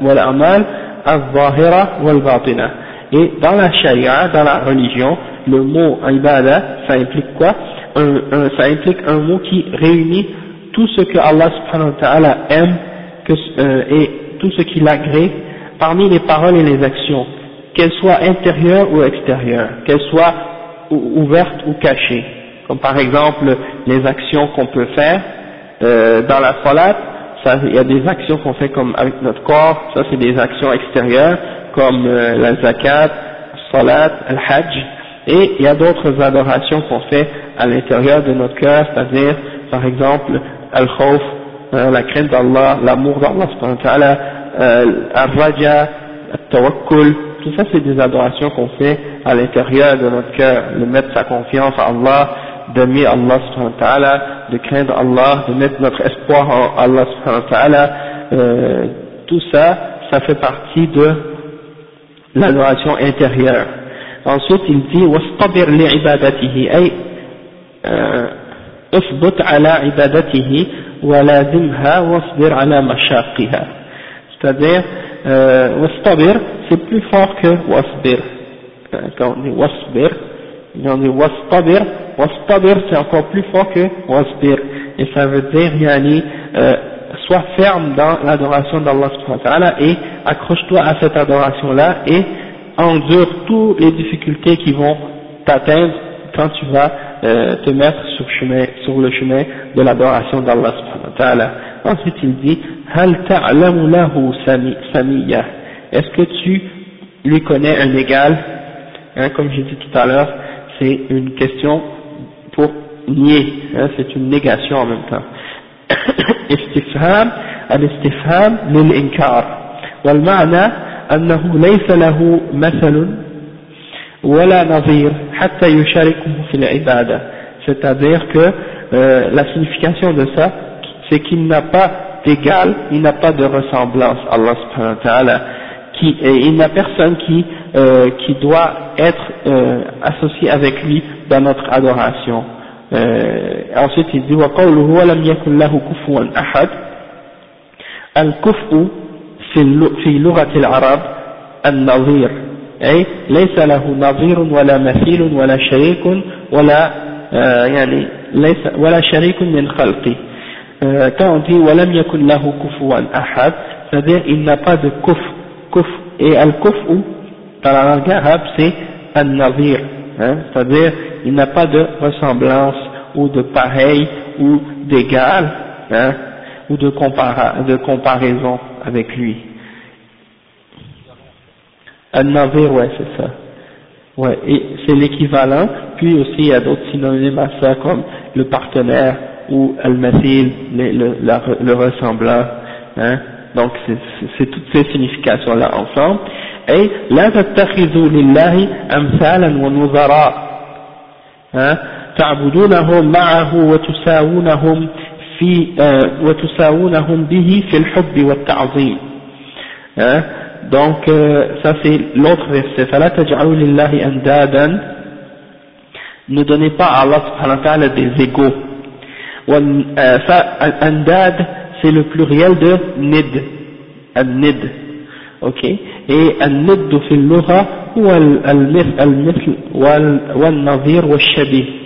والأعمال الظاهرة والباطنة. Et dans la charia, dans la religion, le mot ibada, ça implique quoi un, un, Ça implique un mot qui réunit tout ce que Allah subhanahu wa ta'ala aime que, euh, et tout ce qu'il agrée parmi les paroles et les actions qu'elle soit intérieure ou extérieure, qu'elle soit ouverte ou cachée, comme par exemple les actions qu'on peut faire euh, dans la salat, il y a des actions qu'on fait comme avec notre corps, ça c'est des actions extérieures comme euh, la zakat, salat, le hajj, et il y a d'autres adorations qu'on fait à l'intérieur de notre cœur, c'est-à-dire par exemple al-khawf, euh, la crainte d'Allah, l'amour d'Allah, euh, al-raja, al-tawakkul, tout ça c'est des adorations qu'on fait à l'intérieur de notre cœur, de mettre sa confiance en Allah, d'aimer Allah subhanahu wa ta'ala, de craindre Allah, de mettre notre espoir en Allah subhanahu wa ta'ala, euh, tout ça, ça fait partie de l'adoration intérieure. Ensuite il dit واصطبر لعبادته أي اثبت على عبادته ولازمها واصبر على مشاقها c'est-à-dire euh, wastabir c'est plus fort que wasbir. Quand on dit wasbir on dit wastabir. Wastabir c'est encore plus fort que wasbir. Et ça veut dire yani euh, sois ferme dans l'adoration d'Allah et accroche-toi à cette adoration là et endure toutes les difficultés qui vont t'atteindre quand tu vas euh, te mettre sur le chemin de l'adoration d'Allah ensuite il dit Hal ta'lamu lahu samiyya est-ce que tu lui connais un égal hein, Comme j'ai dit tout à l'heure, c'est une question pour nier, hein, c'est une négation en même temps. استفهام الاستفهام للإنكار والمعنى أنه ليس له مثل ولا نظير حتى يشاركه في العبادة c'est-à-dire que euh, la signification de ça c'est qu'il n'a pas d'égal, il n'a pas de ressemblance Allah subhanahu wa ta'ala qui, il n'y a personne qui, euh, qui doit être euh, associé avec lui dans notre adoration. Euh, ensuite il dit وقوله ولم يكن له كفوا أحد الكفء في في لغة العرب النظير أي ليس له نظير ولا مثيل ولا شريك ولا يعني ليس ولا شريك من خلقه euh, quand on dit walam yakun lahu kufuwan ahad, c'est-à-dire il n'a pas de kuf, kuf et al kufu dans la langue arabe c'est al nazir, hein? c'est-à-dire il n'a pas de ressemblance ou de pareil ou d'égal hein? ou de, comparaison avec lui. al nazir, ouais, c'est ça. Ouais, et c'est l'équivalent. Puis aussi il y a d'autres synonymes à ça comme le partenaire ou al-mathil, le, le, le ressemblant, hein. Donc c'est toutes ces significations-là ensemble. Et la tattakhidhu lillahi amsalan wa nuzara. Hein. تعبدونهم معه وتساوونهم في وتساوونهم به في الحب والتعظيم hein? donc euh, ça c'est l'autre verset فلا تجعلوا لله أندادا ne donnez pas à Allah subhanahu wa ta'ala des égaux euh, ça, andad c'est le pluriel de nid الند ok et الند في اللغة هو المثل والنظير والشبيه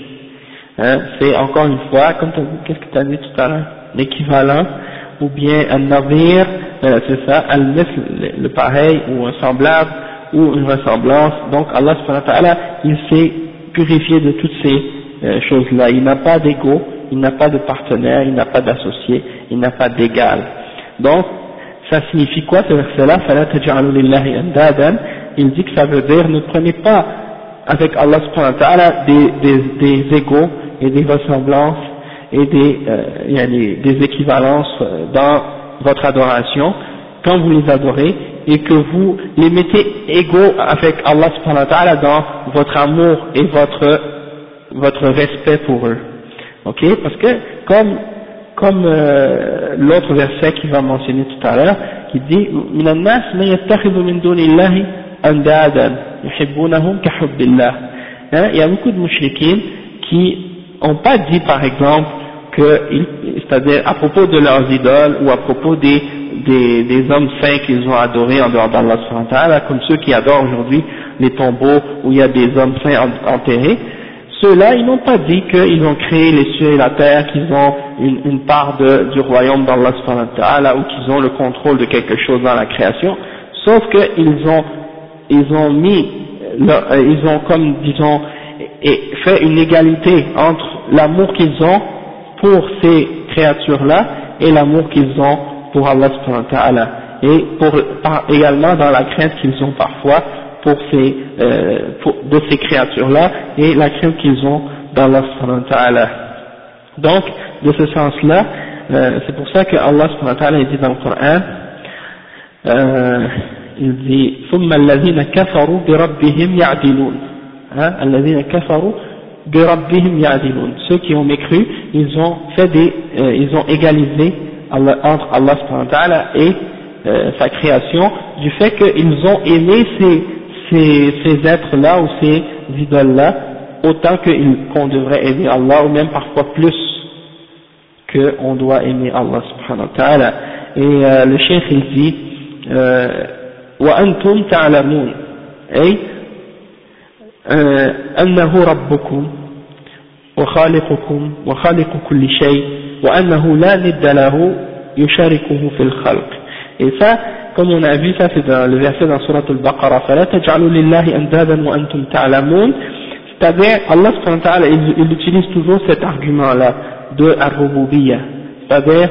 Hein, c'est encore une fois, comme qu'est-ce que tu as dit tout à l'heure, l'équivalent, ou bien un navire, euh, c'est ça, al le pareil, ou un semblable, ou une ressemblance. Donc Allah subhanahu wa ta'ala, il s'est purifié de toutes ces euh, choses-là. Il n'a pas d'ego, il n'a pas de partenaire, il n'a pas d'associé, il n'a pas d'égal. Donc, ça signifie quoi ce verset-là? Il dit que ça veut dire ne prenez pas avec Allah subhanahu wa ta'ala des, des, égaux et des ressemblances et des, euh, équivalences euh, dans votre adoration quand vous les adorez et que vous les mettez égaux avec Allah subhanahu wa ta'ala dans votre amour et votre respect pour eux. Ok Parce que comme, comme euh, l'autre verset qui va mentionner tout à l'heure, qui dit « من الناس من يتخذ من دون الله أندادا يحبونهم كحب الله hein? Il y a beaucoup de mouchriquins qui n'ont pas dit par exemple que, c'est-à-dire à propos de leurs idoles ou à propos des, des, des hommes saints qu'ils ont adorés en dehors d'Allah comme ceux qui adorent aujourd'hui les tombeaux où il y a des hommes saints enterrés, ceux-là, ils n'ont pas dit qu'ils ont créé les cieux et la terre, qu'ils ont une, part du royaume d'Allah ou qu'ils ont le contrôle de quelque chose dans la création, sauf qu'ils ont, ils ont mis, ils ont comme, disons, fait une égalité entre l'amour qu'ils ont pour ces créatures-là et l'amour qu'ils ont pour Allah et pour, également dans la crainte qu'ils ont parfois pour ces, euh, pour, de ces créatures-là et la crainte qu'ils ont d'Allah subhanahu wa ta'ala. Donc, de ce sens-là, euh, c'est pour ça que Allah subhanahu wa ta'ala dit dans le Coran, euh, il dit ثم الذين كفروا بربهم يعدلون الذين كفروا ceux qui ont mécru, ils ont fait des, euh, ils ont égalisé entre Allah subhanahu et euh, sa création du fait qu'ils ont aimé ces, ces, ces êtres-là ou ces idoles-là autant qu'on devrait aimer Allah ou même parfois plus qu'on doit aimer Allah subhanahu wa ta'ala. Et euh, le chef il dit وأنتم تعلمون أي أنه ربكم وخالقكم وخالق كل شيء وأنه لا ند له يشاركه في الخلق et ça comme on a vu, ça c'est dans le verset dans Surat al-Baqarah, c'est-à-dire, Allah il, il utilise toujours cet argument-là de Ar-Rububiyya, c'est-à-dire,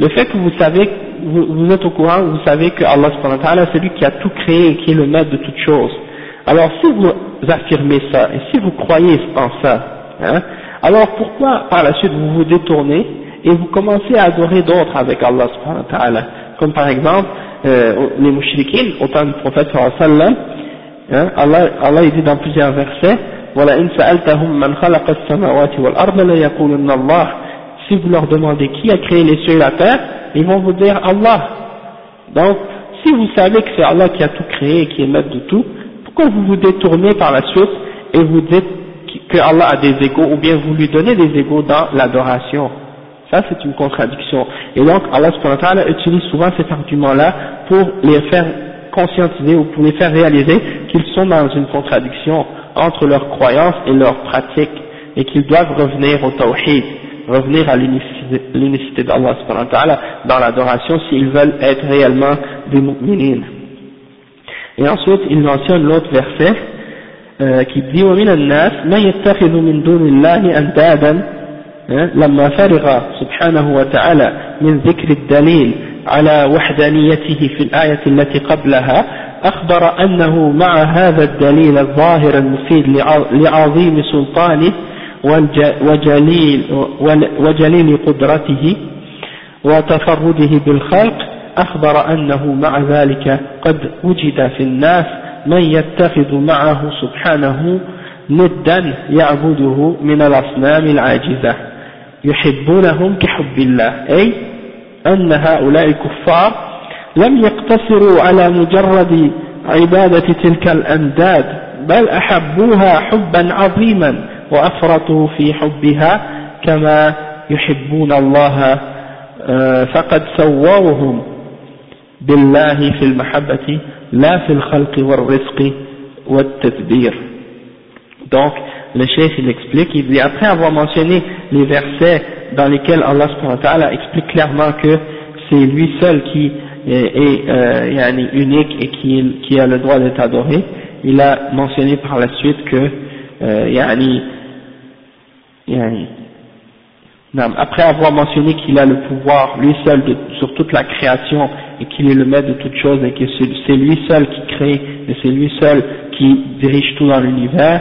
le fait que vous savez, vous, êtes au courant, vous savez que Allah c'est lui qui a tout créé et qui est le maître de toutes choses. Alors si vous affirmez ça, et si vous croyez en ça, hein, alors pourquoi par la suite vous vous détournez et vous commencez à adorer d'autres avec Allah comme par exemple euh, les mouchriquins, au temps du prophète sallallahu alayhi wa sallam, hein, Allah, Allah dit dans plusieurs versets, وَلَئِنْ سَأَلْتَهُمْ مَنْ خَلَقَ السَّمَاوَاتِ وَالْأَرْضَ لَيَقُولُنَّ اللَّهِ Si vous leur demandez qui a créé les cieux et la terre, ils vont vous dire Allah. Donc, si vous savez que c'est Allah qui a tout créé et qui est maître de tout, pourquoi vous vous détournez par la suite et vous dites que Allah a des égaux ou bien vous lui donnez des égaux dans l'adoration Ça c'est une contradiction. Et donc Allah subhanahu utilise souvent cet argument-là pour les faire conscientiser ou pour les faire réaliser qu'ils sont dans une contradiction entre leurs croyances et leurs pratiques et qu'ils doivent revenir au tawhid, revenir à l'unicité d'Allah dans l'adoration s'ils veulent être réellement des mu'minines. Et ensuite, il mentionne l'autre verset euh, qui dit ومن الناس من يتخذ من دون الله أندادا لما فرغ سبحانه وتعالى من ذكر الدليل على وحدانيته في الآية التي قبلها أخبر أنه مع هذا الدليل الظاهر المفيد لعظيم سلطانه وجليل, وجليل قدرته وتفرده بالخلق أخبر أنه مع ذلك قد وجد في الناس من يتخذ معه سبحانه ندا يعبده من الأصنام العاجزة. يحبونهم كحب الله. أي أن هؤلاء الكفار لم يقتصروا على مجرد عبادة تلك الأنداد بل أحبوها حبا عظيما وأفرطوا في حبها كما يحبون الله فقد سووهم بالله في المحبة لا في الخلق والرزق والتدبير. Donc le cheikh il explique il dit après avoir mentionné les versets dans lesquels Allah subhanahu explique clairement que c'est lui seul qui est, est euh, unique et qui, a le droit d'être adoré il a mentionné par la suite que euh, yani après avoir mentionné qu'il a le pouvoir, lui seul, sur toute la création, et qu'il est le maître de toutes choses, et que c'est lui seul qui crée, et c'est lui seul qui dirige tout dans l'univers,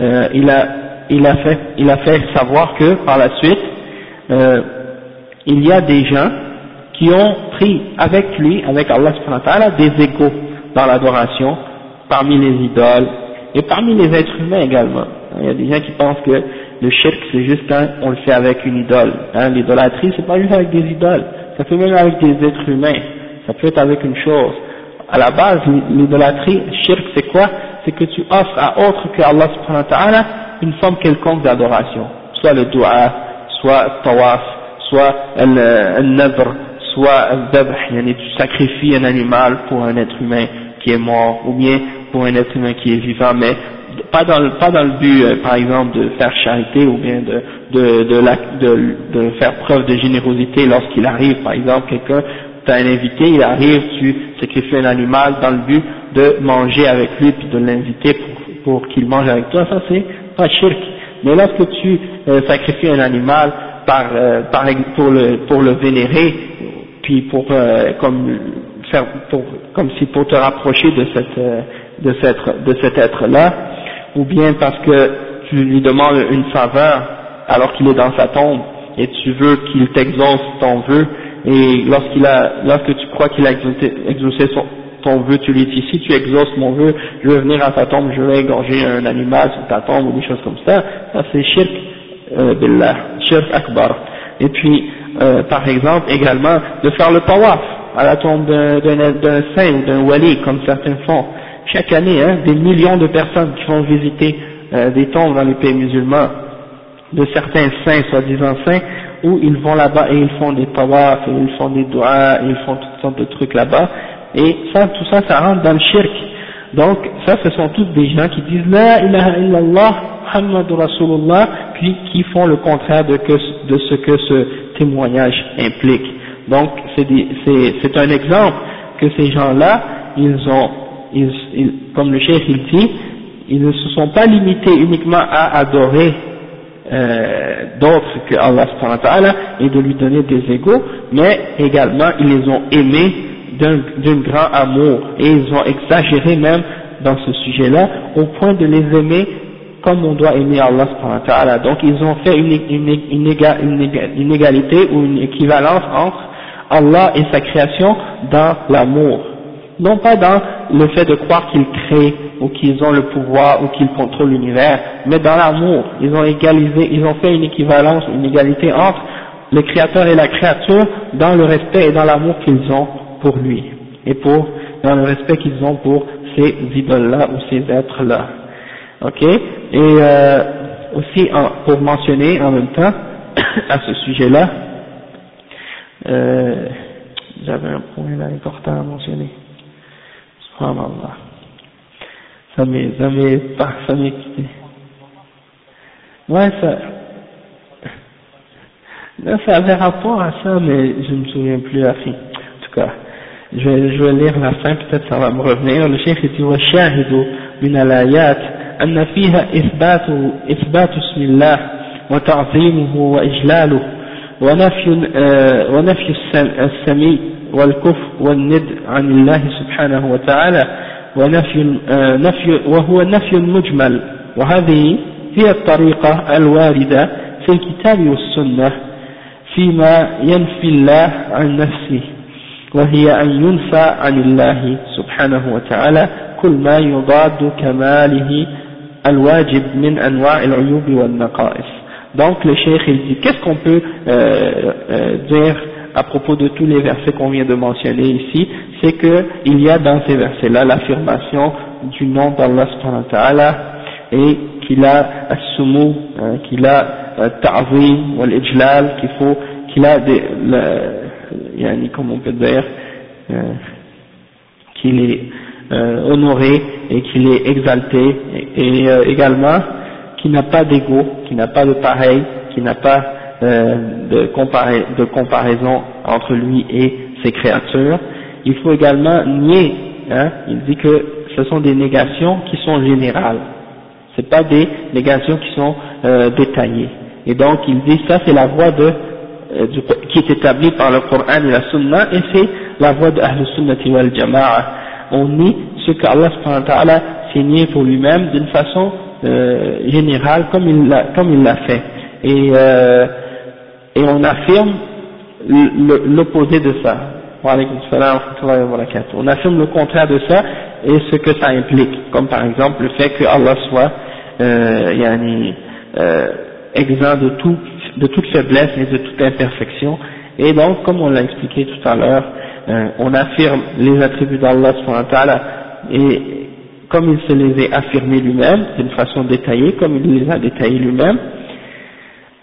euh, il, a, il, a fait, il a fait savoir que, par la suite, euh, il y a des gens qui ont pris avec lui, avec Allah des égaux dans l'adoration, parmi les idoles, et parmi les êtres humains également. Il y a des gens qui pensent que le shirk c'est juste quand on le fait avec une idole. Hein, L'idolâtrie c'est pas juste avec des idoles, ça peut même avec des êtres humains, ça peut être avec une chose. À la base, l'idolâtrie, shirk c'est quoi? C'est que tu offres à autre que Allah subhanahu wa ta'ala une forme quelconque d'adoration, soit le dua, soit le tawaf, soit le nadr, soit le dabh, tu sacrifies un animal pour un être humain qui est mort, ou bien pour un être humain qui est vivant, mais pas dans le, pas dans le but, euh, par exemple, de faire charité ou bien de, de, de, de, faire preuve de générosité lorsqu'il arrive, par exemple, quelqu'un, tu as un invité, il arrive, tu sacrifies un animal dans le but de manger avec lui puis de l'inviter pour, pour qu'il mange avec toi, ça c'est pas shirk. Mais lorsque tu euh, sacrifies un animal par, euh, par, pour, le, pour le vénérer, puis pour, comme, faire, pour, comme si pour te rapprocher de cette, de, cette, de cet être-là, ou bien parce que tu lui demandes une faveur alors qu'il est dans sa tombe et tu veux qu'il t'exauce ton vœu et lorsqu'il a, lorsque tu crois qu'il a exaucé, son, ton vœu, tu lui dis si tu exauces mon vœu, je vais venir à ta tombe, je vais égorger un animal sur ta tombe ou des choses comme ça, ça c'est shirk euh, billah, shirk akbar. Et puis, euh, par exemple, également, de faire le tawaf à la tombe d'un saint ou d'un wali, comme certains font. Chaque année hein, des millions de personnes qui vont visiter euh, des tombes dans les pays musulmans. De certains saints, soi-disant saints, où ils vont là-bas et ils font des tawaf, et ils font des doigts, ils font toutes sortes de trucs là-bas, et tout ça, ça rentre dans le shirk. Donc, ça, ce sont tous des gens qui disent La ilaha illallah, Muhammad Rasulullah, puis qui font le contraire de, que, de ce que ce témoignage implique. Donc, c'est un exemple que ces gens-là, ils ont ils, comme le chef il dit, ils ne se sont pas limités uniquement à adorer euh, d'autres que Allah et de lui donner des égaux, mais également ils les ont aimés d'un grand amour. Et ils ont exagéré même dans ce sujet-là au point de les aimer comme on doit aimer Allah Donc ils ont fait une, une, une égalité ou une équivalence entre Allah et sa création dans l'amour. Non pas dans le fait de croire qu'ils créent ou qu'ils ont le pouvoir ou qu'ils contrôlent l'univers, mais dans l'amour. Ils ont égalisé, ils ont fait une équivalence, une égalité entre le créateur et la créature dans le respect et dans l'amour qu'ils ont pour lui et pour dans le respect qu'ils ont pour ces idoles-là ou ces êtres-là. Ok? Et euh, aussi pour mentionner en même temps à ce sujet-là, euh, j'avais un point là important à mentionner. Subhanallah. Ça m'est, ça m'est, ça m'est quitté. Ouais, ça, là, ça avait rapport à ça, mais je me souviens plus à. En tout cas, je vais, je vais lire la fin, peut-être ça va me revenir. Le chef dit, وَالشَّاهِدُ من الآيات أن فيها إثبات إثبات اسم الله وتعظيمه وإجلاله ونفي ونفي السمي والكفر والند عن الله سبحانه وتعالى ونفي نفي وهو نفي مجمل وهذه هي الطريقة الواردة في الكتاب والسنة فيما ينفي الله عن نفسه وهي أن ينفى عن الله سبحانه وتعالى كل ما يضاد كماله الواجب من أنواع العيوب والنقائص donc le cheikh il dit qu'est-ce qu'on peut euh, euh, dire à propos de tous les versets qu'on vient de mentionner ici c'est que il y a dans ces versets là l'affirmation du nom d'Allah subhanahu wa ta'ala et qu'il a as-sumu hein, qu'il a euh, ta'zim wal ijlal qu'il faut qu'il a des yani, comment on peut dire euh, qu'il est euh, honoré et qu'il est exalté et, euh, également qu'il n'a pas d'ego, qu'il n'a pas de pareil, qu'il n'a pas euh, de, comparaison entre lui et ses créatures. Il faut également nier, hein, il dit que ce sont des négations qui sont générales, ce pas des négations qui sont détaillées. Et donc il dit ça c'est la voie de, qui est établie par le Coran et la Sunna et c'est la voie de Ahl Sunnati wal Jama'a. On nie ce qu'Allah s'est nié pour lui-même d'une façon euh, général comme il l'a comme il l'a fait. Et euh, et on affirme l'opposé de ça. On affirme le contraire de ça et ce que ça implique. Comme par exemple le fait que Allah soit euh, yani, euh, exempt de tout de toute faiblesse et de toute imperfection. Et donc comme on l'a expliqué tout à l'heure euh, on affirme les attributs d'Allah et comme il se les a affirmés lui-même, d'une façon détaillée, comme il les a détaillés lui-même,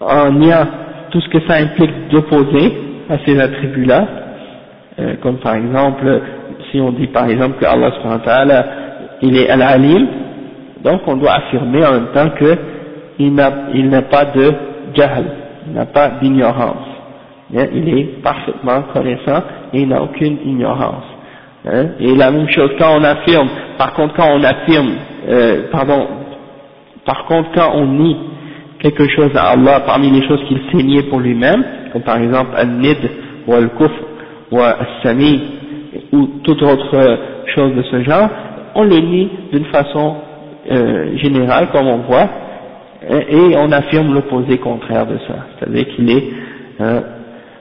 en niant tout ce que ça implique d'opposer à ces attributs-là, euh, comme par exemple, si on dit par exemple que Allah il est al-alim, donc on doit affirmer en même temps qu'il n'a pas de jahl, n'a pas d'ignorance, il est parfaitement connaissant et il n'a aucune ignorance. Hein, et la même chose quand on affirme. Par contre, quand on affirme, euh, pardon, par contre, quand on nie quelque chose à Allah parmi les choses qu'il s'est nié pour lui-même, comme par exemple al-nid ou al-kufr ou al-sami ou toute autre chose de ce genre, on le nie d'une façon euh, générale comme on voit et on affirme l'opposé contraire de ça, c'est-à-dire qu'il est euh,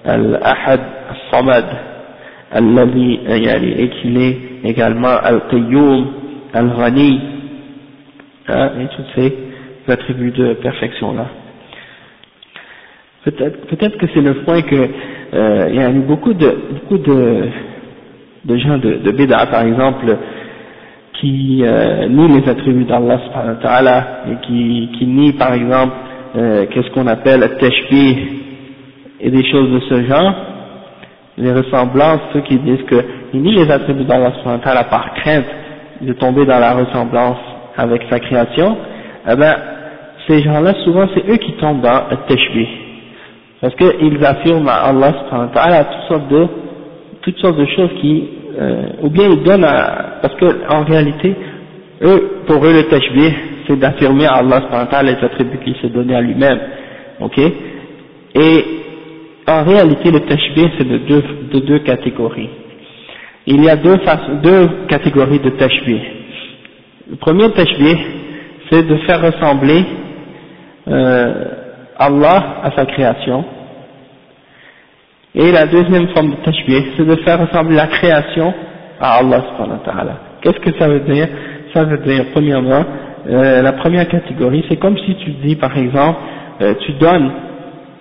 al-ahad al-samad al-ladhi et qu'il est également Al-Qayyum, Al-Ghani, hein, et tous ces attributs de perfection là. Peut-être peut que c'est le point que euh, il y a beaucoup de beaucoup de, de gens de, de par exemple qui euh, nient les attributs d'Allah et qui, qui nient par exemple euh, qu'est-ce qu'on appelle le tashbih et des choses de ce genre les ressemblances, ceux qui disent qu'il nie les attributs d'Allah par crainte de tomber dans la ressemblance avec sa création, eh ben, ces gens-là, souvent, c'est eux qui tombent dans le tashbih. Parce qu'ils affirment à Allah toutes sortes de, toutes sortes de choses qui, euh, ou bien ils donnent à, parce que, en réalité, eux, pour eux, le tashbih, c'est d'affirmer à Allah les attributs qu'il s'est donné à lui-même. Ok? Et, en réalité, le tashbih, c'est de deux, de deux catégories. Il y a deux, deux catégories de tashbih. Le premier tashbih, c'est de faire ressembler euh, Allah à sa création. Et la deuxième forme de tashbih, c'est de faire ressembler la création à Allah subhanahu wa ta'ala. Qu'est-ce que ça veut dire? Ça veut dire, premièrement, euh, la première catégorie, c'est comme si tu dis, par exemple, euh, tu donnes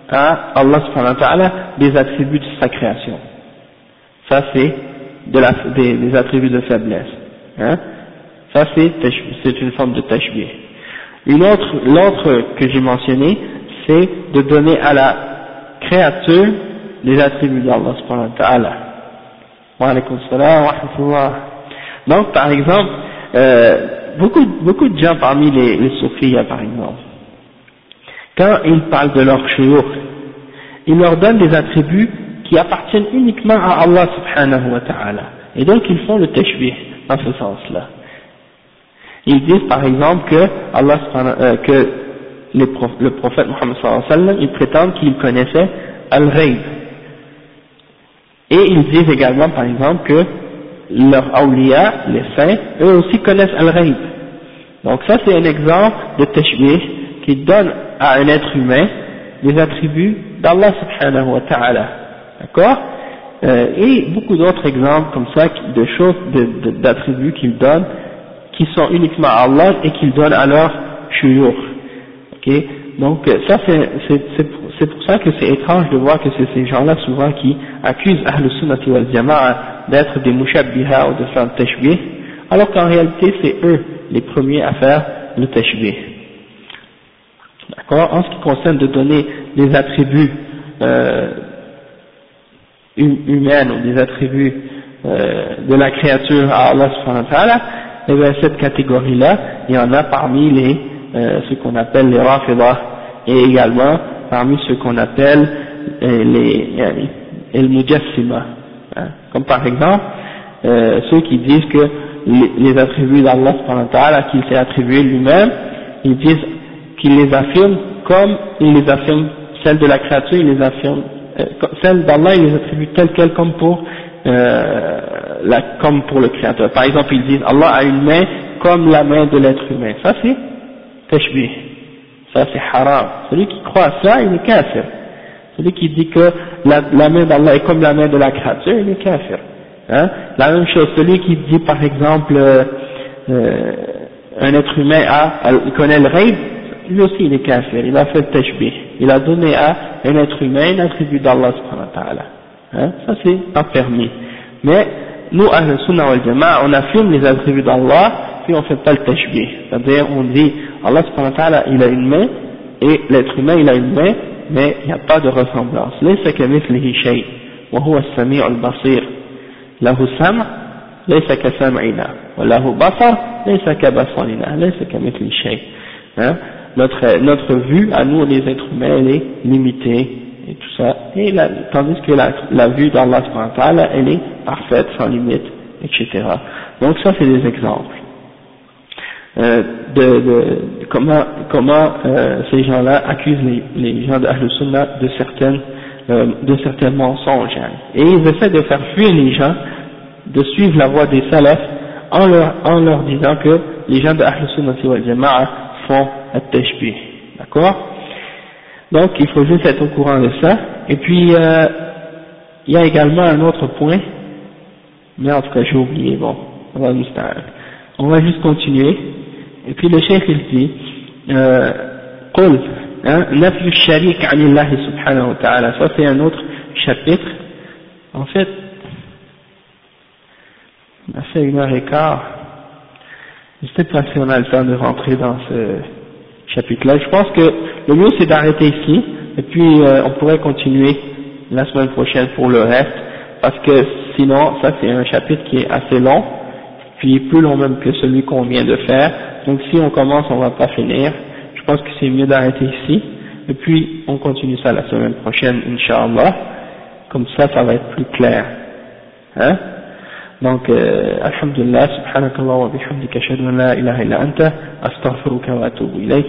à Allah subhanahu wa ta'ala des attributs de sa création. Ça c'est des, attributs de faiblesse. Hein. Ça c'est une forme de tashbih. Une autre, l'autre que j'ai mentionné, c'est de donner à la créature les attributs d'Allah subhanahu wa ta'ala. Wa alaykum salam wa rahmatullah. Donc par exemple, euh, beaucoup, beaucoup de gens parmi les, les par exemple, quand ils parlent de leur shuyukh, ils leur donnent des attributs qui appartiennent uniquement à Allah subhanahu wa ta'ala. Et donc ils font le tashbih dans ce sens-là. Ils disent par exemple que Allah euh, que le prophète Muhammad sallallahu alayhi wa sallam, il prétend qu'il connaissait al-Ghaib. Et ils disent également, par exemple, que leurs awliya, les saints, eux aussi connaissent al-Ghaib. Donc ça c'est un exemple de tashbih qui donne à un être humain les attributs d'Allah subhanahu wa ta'ala. D'accord? Euh, Et beaucoup d'autres exemples comme ça de choses, d'attributs qu'il donne qui sont uniquement à Allah et qu'il donne à leur shuyur. Ok? Donc ça c'est pour ça que c'est étrange de voir que c'est ces gens-là souvent qui accusent Ahl Sunnati wal Jama'a d'être des mushabbiha ou de faire le tashbih, alors qu'en réalité c'est eux les premiers à faire le tashbih. D'accord? En ce qui concerne de donner des attributs euh, hum, humains ou des attributs euh, de la créature à Allah subhanahu wa ta'ala, et eh bien cette catégorie-là, il y en a parmi les, euh, ce qu'on appelle les rafidah, et également parmi ce qu'on appelle euh, les, les mujassima, hein. comme par exemple euh, ceux qui disent que les, attributs d'Allah qu'il s'est attribué lui-même, ils disent qu'il les affirme comme il les affirme, celles de la créature, il les affirme, euh, celles d'Allah, il les attribue telles quelles comme pour, euh, la, comme pour le créateur. Par exemple, ils disent Allah a une main comme la main de l'être humain. Ça c'est tashbih. Ça c'est haram. Celui qui croit à ça, il est kafir. Celui qui dit que la, la main d'Allah est comme la main de la créature, il est kafir. Hein? La même chose, celui qui dit par exemple euh, euh, un être humain a, il connaît le rêve, lui aussi il est kafir, il a fait le tashbih, il a donné à un être humain un attribut d'Allah subhanahu wa ta'ala. Hein? Ça c'est pas permis. Mais nous, à sunnah wal jama'a, on affirme les attributs d'Allah, puis on fait pas le tashbih. C'est-à-dire on dit Allah subhanahu wa ta'ala il a une main, et l'être humain il a une main, mais il n'y a pas de ressemblance. ليس كمثله شيء وهو السميع البصير له سمع ليس كسمعنا وله بصر ليس كبصرنا ليس كمثل شيء hein? notre, notre vue à nous les êtres humains elle est limitée et tout ça et la, tandis que la, la vue d'Allah elle est parfaite sans limite etc donc ça c'est des exemples euh, de, de, comment, comment euh, ces gens-là accusent les, les gens de Sunnah de certaines euh, de certains mensonges. Et ils essaient de faire fuir les gens, de suivre la voie des salafs, en leur, en leur disant que les gens de Ahl Sunnah wal font at-tashbih. D'accord? Donc il faut juste être au courant de ça. Et puis euh, il y a également un autre point, mais en tout cas j'ai oublié, bon, on va, on va juste continuer. Et puis le chef il dit, euh, hein, Nafyu sharik anillahi subhanahu wa ta'ala, ça c'est un autre chapitre. En fait, on a fait une heure et quart. Je sais pas si on a le temps de rentrer dans ce chapitre-là. Je pense que le mieux c'est d'arrêter ici, et puis euh, on pourrait continuer la semaine prochaine pour le reste, parce que sinon, ça c'est un chapitre qui est assez long, puis plus long même que celui qu'on vient de faire. Donc si on commence, on va pas finir je pense que c'est mieux d'arrêter ici, et puis on continue ça la semaine prochaine, Inch'Allah, comme ça, ça va être plus clair. Hein? Donc, euh, Alhamdulillah, subhanakallah wa bihamdika, ashhadu an la ilaha illa anta, astaghfiruka wa atubu ilayk.